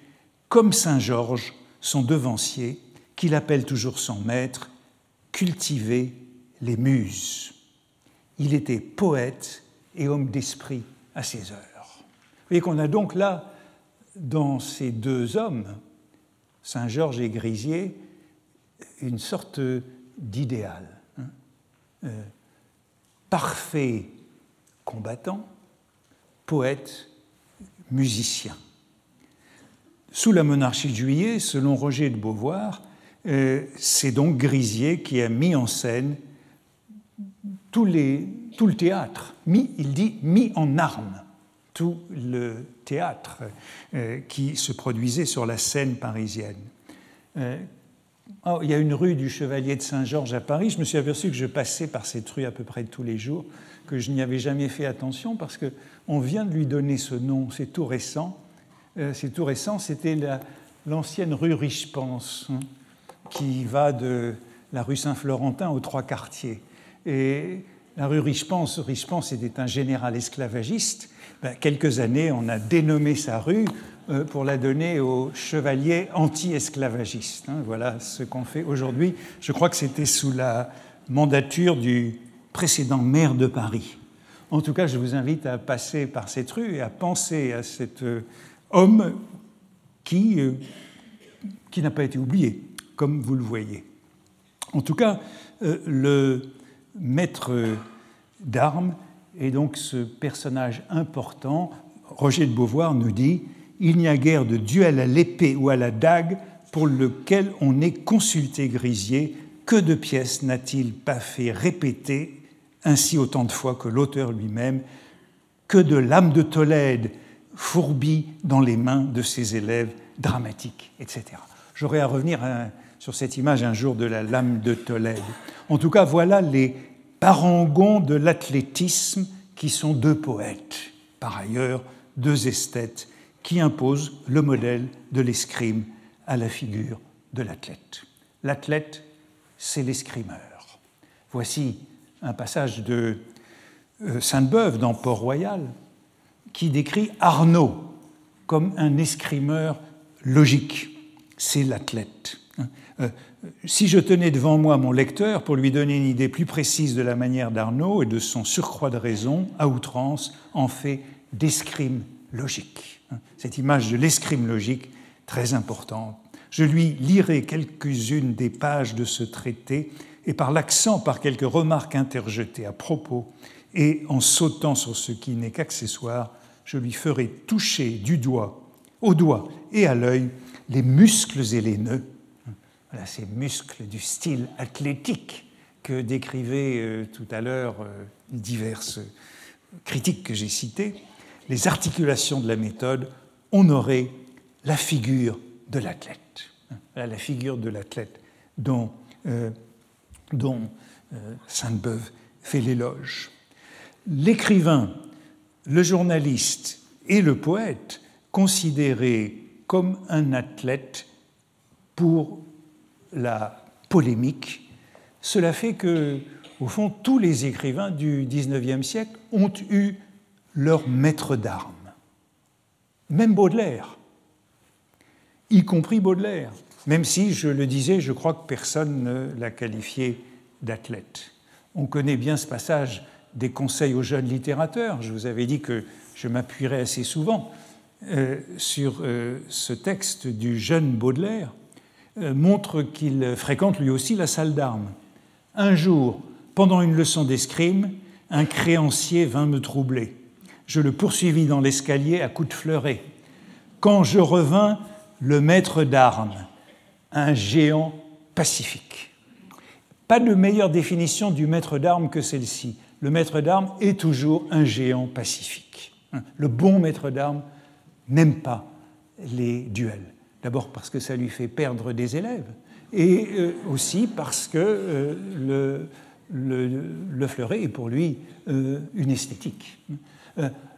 comme Saint-Georges, son devancier, qu'il appelle toujours son maître, cultiver les muses. Il était poète et homme d'esprit à ses heures. Vous voyez qu'on a donc là dans ces deux hommes, Saint-Georges et Grisier, une sorte d'idéal. Hein. Euh, parfait combattant, poète, musicien. Sous la monarchie de Juillet, selon Roger de Beauvoir, c'est donc Grisier qui a mis en scène tout le théâtre, il dit mis en armes tout le théâtre euh, qui se produisait sur la scène parisienne. Euh, oh, il y a une rue du Chevalier de Saint-Georges à Paris. Je me suis aperçu que je passais par cette rue à peu près tous les jours, que je n'y avais jamais fait attention parce qu'on vient de lui donner ce nom. C'est tout récent. Euh, c'est tout récent. C'était l'ancienne rue Richepens hein, qui va de la rue Saint-Florentin aux trois quartiers. Et la rue Richepens, Richepens était un général esclavagiste ben, quelques années, on a dénommé sa rue euh, pour la donner aux chevaliers anti-esclavagistes. Hein. Voilà ce qu'on fait aujourd'hui. Je crois que c'était sous la mandature du précédent maire de Paris. En tout cas, je vous invite à passer par cette rue et à penser à cet euh, homme qui, euh, qui n'a pas été oublié, comme vous le voyez. En tout cas, le maître d'armes et donc ce personnage important, Roger de Beauvoir nous dit Il n'y a guère de duel à l'épée ou à la dague pour lequel on ait consulté Grisier. Que de pièces n'a-t-il pas fait répéter ainsi autant de fois que l'auteur lui-même Que de lames de Tolède fourbies dans les mains de ses élèves dramatiques, etc. J'aurais à revenir sur cette image un jour de la lame de Tolède. En tout cas, voilà les parangons de l'athlétisme qui sont deux poètes, par ailleurs deux esthètes, qui imposent le modèle de l'escrime à la figure de l'athlète. L'athlète, c'est l'escrimeur. Voici un passage de euh, Sainte-Beuve dans Port-Royal qui décrit Arnaud comme un escrimeur logique. C'est l'athlète. Euh, si je tenais devant moi mon lecteur pour lui donner une idée plus précise de la manière d'Arnaud et de son surcroît de raison, à outrance, en fait d'escrime logique. Cette image de l'escrime logique, très importante. Je lui lirai quelques-unes des pages de ce traité et par l'accent, par quelques remarques interjetées à propos, et en sautant sur ce qui n'est qu'accessoire, je lui ferai toucher du doigt, au doigt et à l'œil les muscles et les nœuds voilà, ces muscles du style athlétique que décrivaient euh, tout à l'heure euh, diverses critiques que j'ai citées, les articulations de la méthode, on aurait la figure de l'athlète. la figure de l'athlète dont, euh, dont Sainte-Beuve fait l'éloge. L'écrivain, le journaliste et le poète considérés comme un athlète pour la polémique, cela fait que, au fond, tous les écrivains du XIXe siècle ont eu leur maître d'armes. Même Baudelaire, y compris Baudelaire, même si, je le disais, je crois que personne ne l'a qualifié d'athlète. On connaît bien ce passage des conseils aux jeunes littérateurs. Je vous avais dit que je m'appuierais assez souvent euh, sur euh, ce texte du jeune Baudelaire, montre qu'il fréquente lui aussi la salle d'armes. Un jour, pendant une leçon d'escrime, un créancier vint me troubler. Je le poursuivis dans l'escalier à coups de fleuret. Quand je revins, le maître d'armes, un géant pacifique. Pas de meilleure définition du maître d'armes que celle-ci. Le maître d'armes est toujours un géant pacifique. Le bon maître d'armes n'aime pas les duels. D'abord parce que ça lui fait perdre des élèves, et euh, aussi parce que euh, le, fleuret est pour lui euh, une esthétique.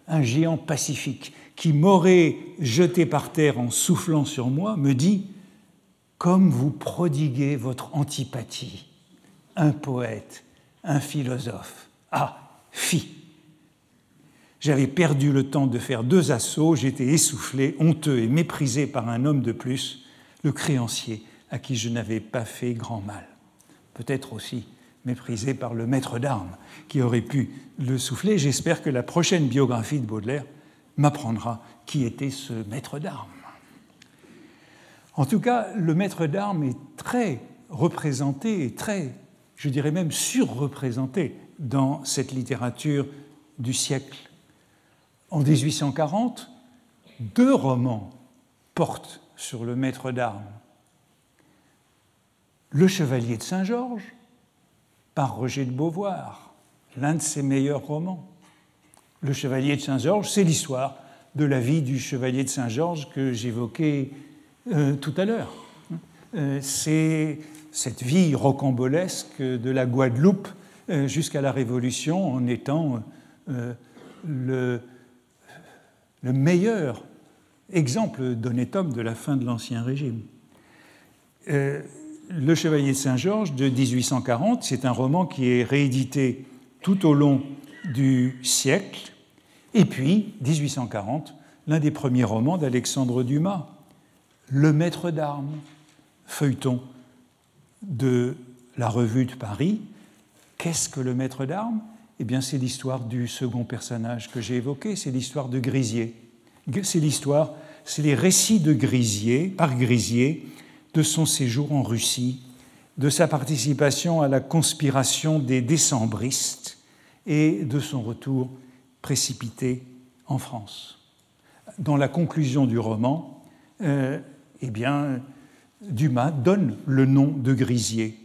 Un géant pacifique qui m'aurait jeté par terre en soufflant sur moi me dit Comme vous prodiguez votre antipathie, un poète, un philosophe. Ah, fi J'avais perdu le temps de faire deux assauts, j'étais essoufflé, honteux et méprisé par un homme de plus, le créancier, à qui je n'avais pas fait grand mal. Peut-être aussi méprisé par le maître d'armes qui aurait pu le souffler. J'espère que la prochaine biographie de Baudelaire m'apprendra qui était ce maître d'armes. En tout cas, le maître d'armes est très représenté et très, je dirais même surreprésenté dans cette littérature du siècle. En 1840, deux romans portent sur le maître d'armes. Le Chevalier de Saint-Georges, par Roger de Beauvoir, l'un de ses meilleurs romans. Le Chevalier de Saint-Georges, c'est l'histoire de la vie du Chevalier de Saint-Georges que j'évoquais euh, tout à l'heure. Euh, c'est cette vie rocambolesque de la Guadeloupe euh, jusqu'à la Révolution en étant le, le meilleur exemple d'honnête homme de la fin de l'Ancien Régime. le Chevalier de Saint-Georges de 1840, c'est un roman qui est réédité tout au long du siècle et puis, 1840, l'un des premiers romans d'Alexandre Dumas, Le Maître d'armes, feuilleton de la Revue de Paris. Qu'est-ce que le Maître d'armes? Eh bien, c'est l'histoire du second personnage que j'ai évoqué, c'est l'histoire de Grisier. C'est l'histoire, c'est les récits de Grisier, par Grisier, de son séjour en Russie, de sa participation à la conspiration des décembristes et de son retour précipité en France. Dans la conclusion du roman, euh, eh bien, Dumas donne le nom de Grisier.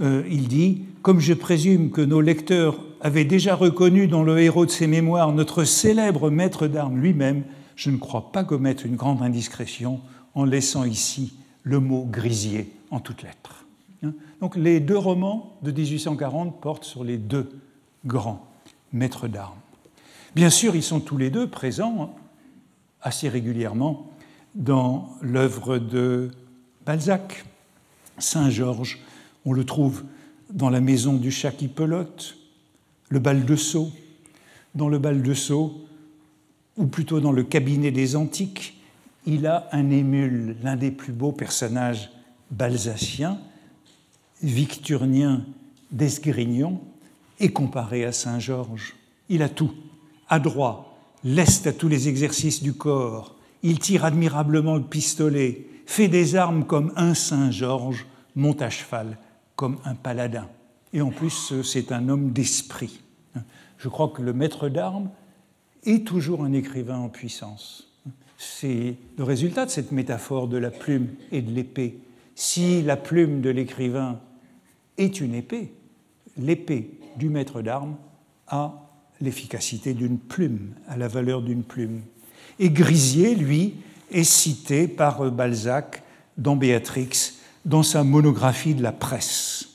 Euh, il dit Comme je présume que nos lecteurs avaient déjà reconnu dans le héros de ses mémoires notre célèbre maître d'armes lui-même, je ne crois pas commettre une grande indiscrétion en laissant ici le mot Grisier en toutes lettres. Hein? Donc les deux romans de 1840 portent sur les deux grands maîtres d'armes. Bien sûr, ils sont tous les deux présents assez régulièrement dans l'œuvre de Balzac. Saint-Georges, on le trouve dans la maison du chat qui pelote, le bal de Sceaux. Dans le bal de Sceaux, ou plutôt dans le cabinet des antiques, il a un émule, l'un des plus beaux personnages balsaciens, victurnien d'Esgrignon, est comparé à Saint-Georges. Il a tout adroit, leste à tous les exercices du corps, il tire admirablement le pistolet, fait des armes comme un Saint Georges, monte à cheval comme un paladin. Et en plus, c'est un homme d'esprit. Je crois que le maître d'armes est toujours un écrivain en puissance. C'est le résultat de cette métaphore de la plume et de l'épée. Si la plume de l'écrivain est une épée, l'épée du maître d'armes a l'efficacité d'une plume, à la valeur d'une plume. Et Grisier, lui, est cité par euh, Balzac dans Béatrix, dans sa monographie de la presse.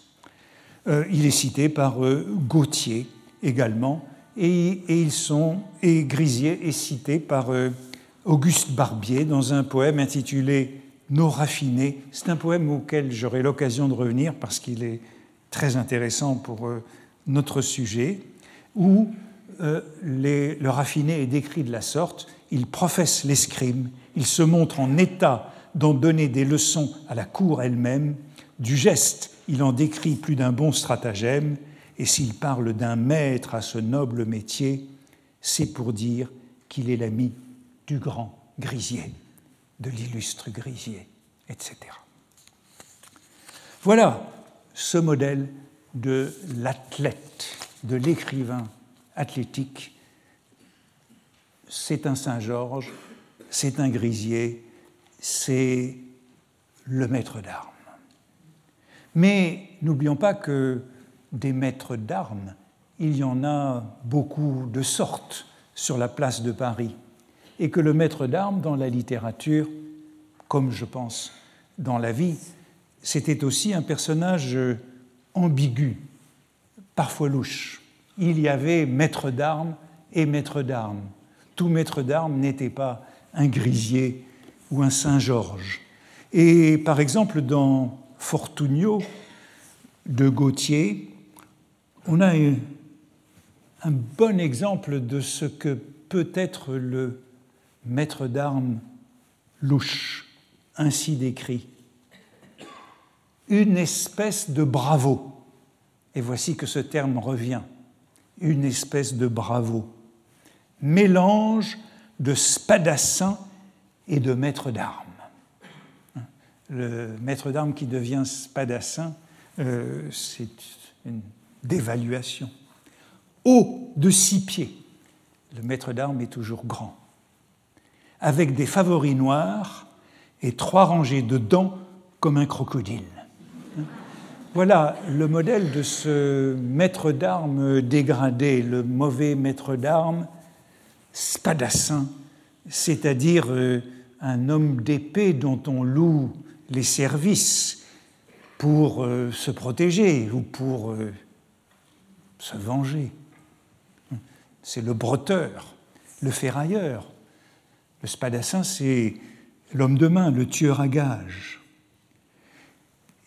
Euh, il est cité par euh, Gautier également, et, ils sont, et Grisier est cité par Auguste Barbier dans un poème intitulé Nos raffinés. C'est un poème auquel j'aurai l'occasion de revenir parce qu'il est très intéressant pour notre sujet, où euh, le raffiné est décrit de la sorte, il professe l'escrime, il se montre en état d'en donner des leçons à la cour elle-même, du geste il en décrit plus d'un bon stratagème, et s'il parle d'un maître à ce noble métier, c'est pour dire qu'il est l'ami du grand Grisier, de l'illustre Grisier, etc. Voilà ce modèle de l'athlète, de l'écrivain athlétique. C'est un Saint-Georges, c'est un Grisier, c'est le maître d'armes. Mais n'oublions pas que des maîtres d'armes, il y en a beaucoup de sortes sur la place de Paris, et que le maître d'armes dans la littérature, comme je pense dans la vie, c'était aussi un personnage ambigu, parfois louche. Il y avait maître d'armes et maître d'armes. Tout maître d'armes n'était pas un grisier ou un Saint-Georges. Et par exemple, dans Fortunio de Gautier, on a un bon exemple de ce que peut être le maître d'armes louche, ainsi décrit. Une espèce de bravo. Et voici que ce terme revient. Une espèce de bravo. Mélange de spadassin et de maître d'armes. Le maître d'armes qui devient spadassin, euh, c'est une dévaluation. Haut de six pieds, le maître d'armes est toujours grand, avec des favoris noirs et trois rangées de dents comme un crocodile. Voilà le modèle de ce maître d'armes dégradé, le mauvais maître d'armes, spadassin, c'est-à-dire euh, un homme d'épée dont on loue les services pour euh, se protéger ou pour euh, se venger. C'est le breteur, le ferrailleur. Le spadassin, c'est l'homme de main, le tueur à gages.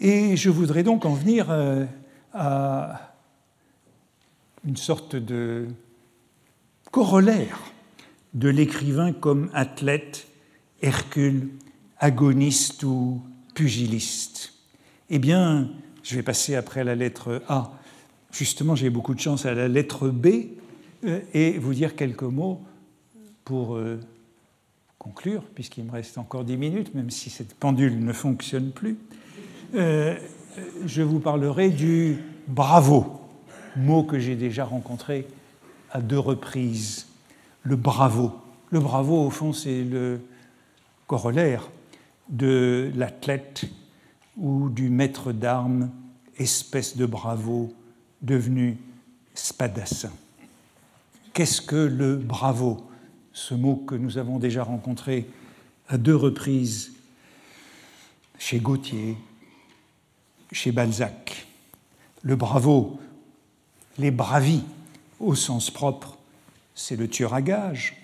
Et je voudrais donc en venir euh, à une sorte de corollaire de l'écrivain comme athlète, Hercule, agoniste ou pugiliste. Eh bien, je vais passer après la lettre A. Justement, j'ai beaucoup de chance à la lettre B euh, et vous dire quelques mots pour euh, conclure, puisqu'il me reste encore dix minutes, même si cette pendule ne fonctionne plus. Euh, je vous parlerai du bravo, mot que j'ai déjà rencontré à deux reprises. Le bravo. Le bravo, au fond, c'est le corollaire de l'athlète ou du maître d'armes, espèce de bravo devenu spadassin. Qu'est-ce que le bravo? Ce mot que nous avons déjà rencontré à deux reprises chez Gautier, chez Balzac. Le bravo, les bravis au sens propre, c'est le tueur à gages,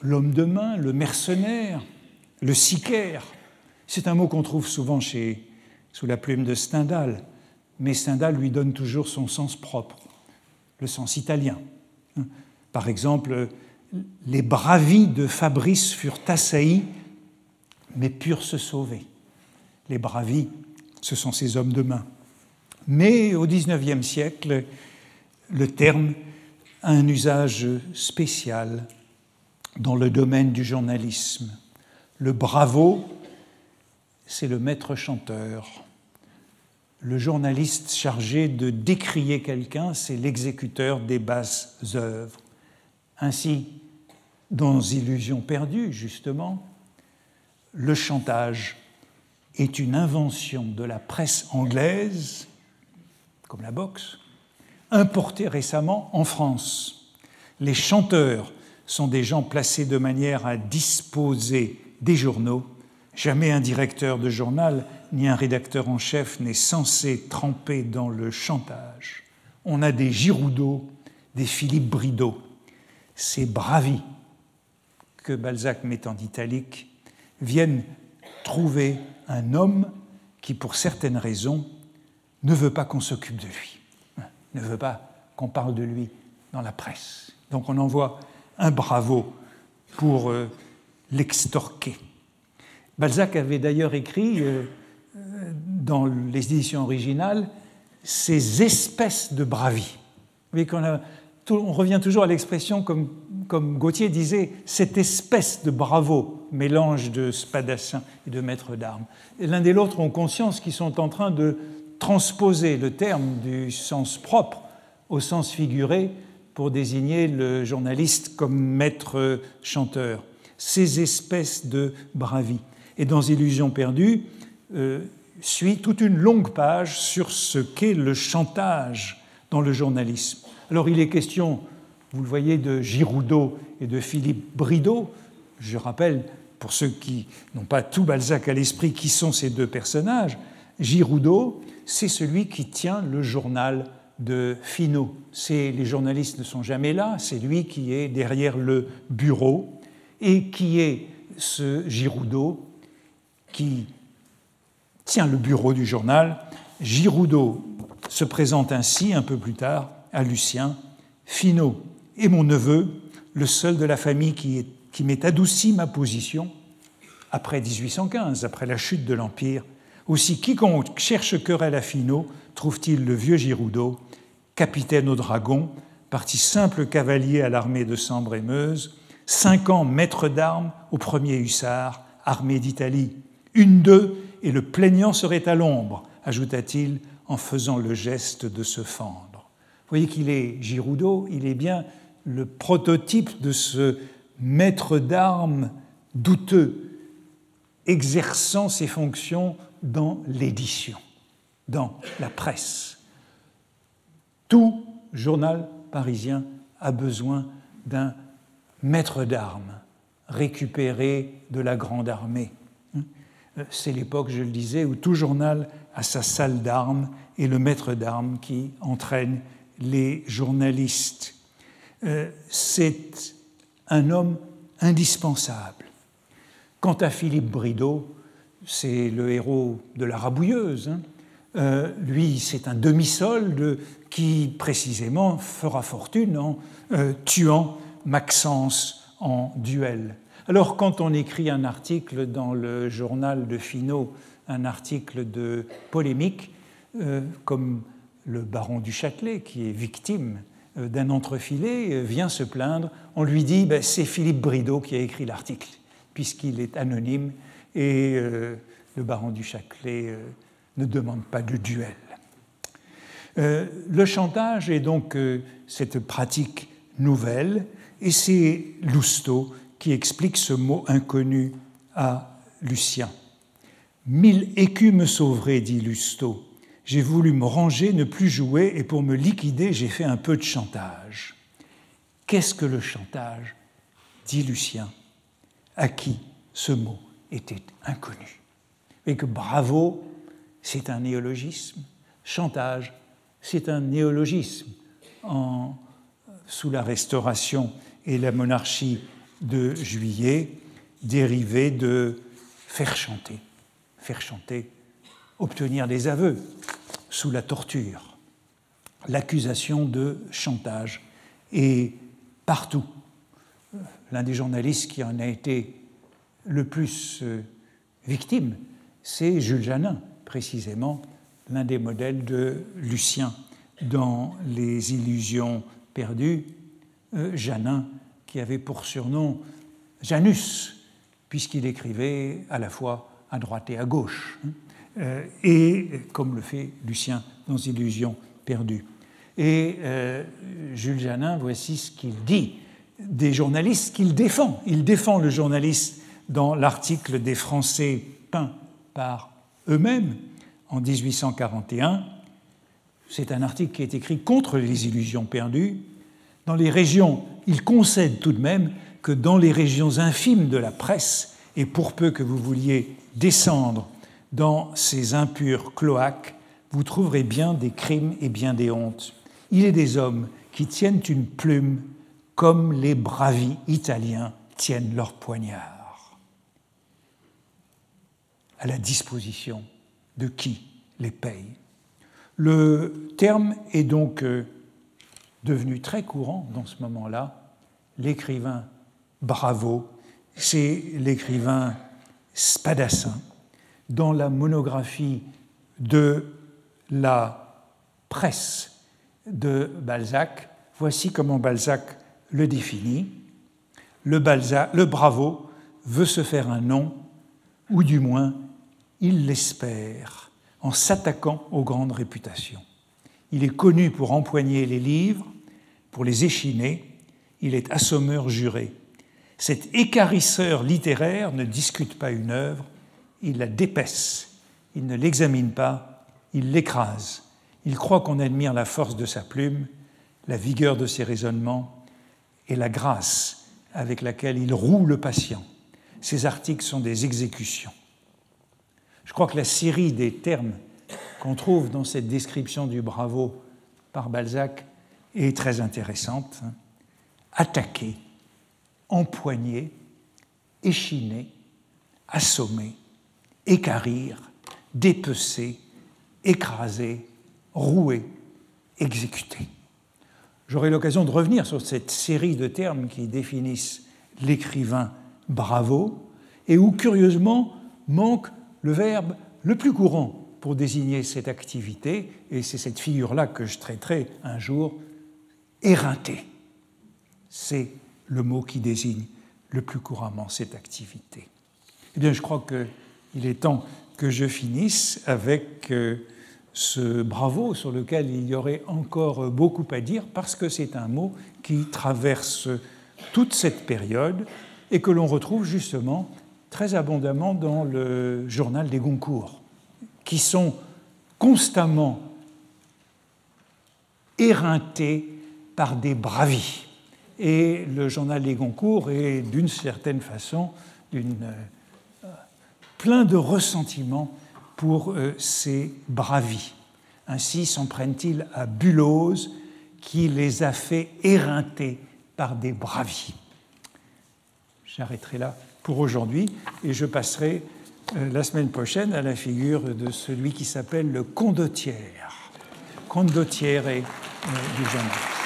l'homme de main, le mercenaire, le sicaire. C'est un mot qu'on trouve souvent sous la plume de Stendhal, mais Stendhal lui donne toujours son sens propre, le sens italien. Par exemple, les bravis de Fabrice furent assaillis, mais purent se sauver. Les bravis, ce sont ces hommes de main. Mais au XIXe siècle, le terme a un usage spécial dans le domaine du journalisme. Le bravo, c'est le maître chanteur. Le journaliste chargé de décrier quelqu'un, c'est l'exécuteur des basses œuvres. Ainsi, dans Illusion perdue, justement, le chantage est une invention de la presse anglaise, comme la boxe, importée récemment en France. Les chanteurs sont des gens placés de manière à disposer des journaux. Jamais un directeur de journal ni un rédacteur en chef n'est censé tremper dans le chantage. On a des Giroudot, des Philippe Bridot. Ces bravis que Balzac met en italique viennent trouver un homme qui, pour certaines raisons, ne veut pas qu'on s'occupe de lui, ne veut pas qu'on parle de lui dans la presse. Donc on envoie un bravo pour euh, l'extorquer. Balzac avait d'ailleurs écrit euh, dans les éditions originales ces espèces de bravi. Vous on revient toujours à l'expression comme, comme Gauthier disait, cette espèce de bravo, mélange de spadassin et de maître d'armes. L'un et l'autre ont conscience qu'ils sont en train de transposer le terme du sens propre au sens figuré pour désigner le journaliste comme maître chanteur. Ces espèces de bravi. Et dans Illusions perdues, euh, suit toute une longue page sur ce qu'est le chantage dans le journalisme. Alors il est question, vous le voyez, de Giroudot et de Philippe Bridot. Je rappelle, pour ceux qui n'ont pas tout Balzac à l'esprit, qui sont ces deux personnages. Giroudot, c'est celui qui tient le journal de Finot. Les journalistes ne sont jamais là, c'est lui qui est derrière le bureau et qui est ce Giroudot qui tient le bureau du journal. Giroudot se présente ainsi un peu plus tard à Lucien. Finot est mon neveu, le seul de la famille qui, m'ait adouci ma position après 1815, après la chute de l'Empire. Aussi, quiconque cherche querelle à Finot trouve-t-il le vieux Giroudot, capitaine au dragon, parti simple cavalier à l'armée de Sambre et Meuse, cinq ans maître d'armes au premier hussard, armée d'Italie. Une d'eux et le plaignant serait à l'ombre, ajouta-t-il en faisant le geste de se fendre. Vous voyez qu'il est Giroudot, il est bien le prototype de ce maître d'armes douteux, exerçant ses fonctions dans l'édition, dans la presse. Tout journal parisien a besoin d'un maître d'armes récupéré de la grande armée. C'est l'époque, je le disais, où tout journal a sa salle d'armes et le maître d'armes qui entraîne les journalistes. Euh, c'est un homme indispensable. Quant à Philippe Bridot, c'est le héros de la rabouilleuse. Hein. Euh, lui, c'est un demi-solde qui, précisément, fera fortune en euh, tuant Maxence en duel. Alors, quand on écrit un article dans le journal de Finot, un article de polémique, euh, comme le baron du Châtelet, qui est victime euh, d'un entrefilé, euh, vient se plaindre, on lui dit ben, c'est Philippe Bridot qui a écrit l'article, puisqu'il est anonyme et le baron du Châtelet ne demande pas de duel. le chantage est donc cette pratique nouvelle, et c'est Lousteau qui explique ce mot inconnu à Lucien. Mille écus me sauveraient, dit Lousteau. J'ai voulu me ranger, ne plus jouer, et pour me liquider, j'ai fait un peu de chantage. Qu'est-ce que le chantage? dit Lucien, à qui ce mot était inconnu? Et que bravo, c'est un néologisme. Chantage, c'est un néologisme. Sous la Restauration et la monarchie de juillet, dérivé de faire chanter, faire chanter, obtenir des aveux sous la torture. L'accusation de chantage est partout. L'un des journalistes qui en a été le plus euh, victime, c'est Jules Janin, précisément, l'un des modèles de Lucien dans Les Illusions perdues. Euh, Janin qui avait pour surnom Janus, puisqu'il écrivait à la fois à droite et à gauche, hein, euh, et comme le fait Lucien dans Illusions perdues. Et euh, Jules Janin, voici ce qu'il dit des journalistes qu'il défend. Il défend le journaliste dans l'article des Français peints par eux-mêmes en 1841. C'est un article qui est écrit contre les illusions perdues. Dans les régions il concède tout de même que dans les régions infimes de la presse, et pour peu que vous vouliez descendre dans ces impurs cloaques, vous trouverez bien des crimes et bien des hontes. Il est des hommes qui tiennent une plume comme les bravis italiens tiennent leur poignard. À la disposition de qui les paye Le terme est donc euh, devenu très courant dans ce moment-là, l'écrivain Bravo, c'est l'écrivain Spadassin, dans la monographie de la presse de Balzac. Voici comment Balzac le définit. Le, bravo veut se faire un nom, ou du moins il l'espère, en s'attaquant aux grandes réputations. Il est connu pour empoigner les livres, pour les échiner, il est assommeur juré. Cet écarisseur littéraire ne discute pas une œuvre, il la dépaisse, il ne l'examine pas, il l'écrase. Il croit qu'on admire la force de sa plume, la vigueur de ses raisonnements et la grâce avec laquelle il roule le patient. Ces articles sont des exécutions. Je crois que la série des termes qu'on trouve dans cette description du bravo par Balzac est très intéressante. Attaquer, empoigner, échiner, assommer, écarir, dépecer, écraser, rouer, exécuter. J'aurai l'occasion de revenir sur cette série de termes qui définissent l'écrivain bravo et où curieusement manque le verbe le plus courant pour désigner cette activité, et c'est cette figure-là que je traiterai un jour, éreinter. C'est le mot qui désigne le plus couramment cette activité. Eh bien, je crois qu'il est temps que je finisse avec euh, ce bravo sur lequel il y aurait encore beaucoup à dire, parce que c'est un mot qui traverse toute cette période et que l'on retrouve justement très abondamment dans le journal des Goncourt, qui sont constamment éreintés par des bravis et le journal Les Goncourt est d'une certaine façon euh, plein de ressentiment pour euh, ces bravis. Ainsi s'en prennent-ils à Bulose qui les a fait éreinter par des bravis. J'arrêterai là pour aujourd'hui et je passerai euh, la semaine prochaine à la figure de celui qui s'appelle le condottière, condottiere du journal.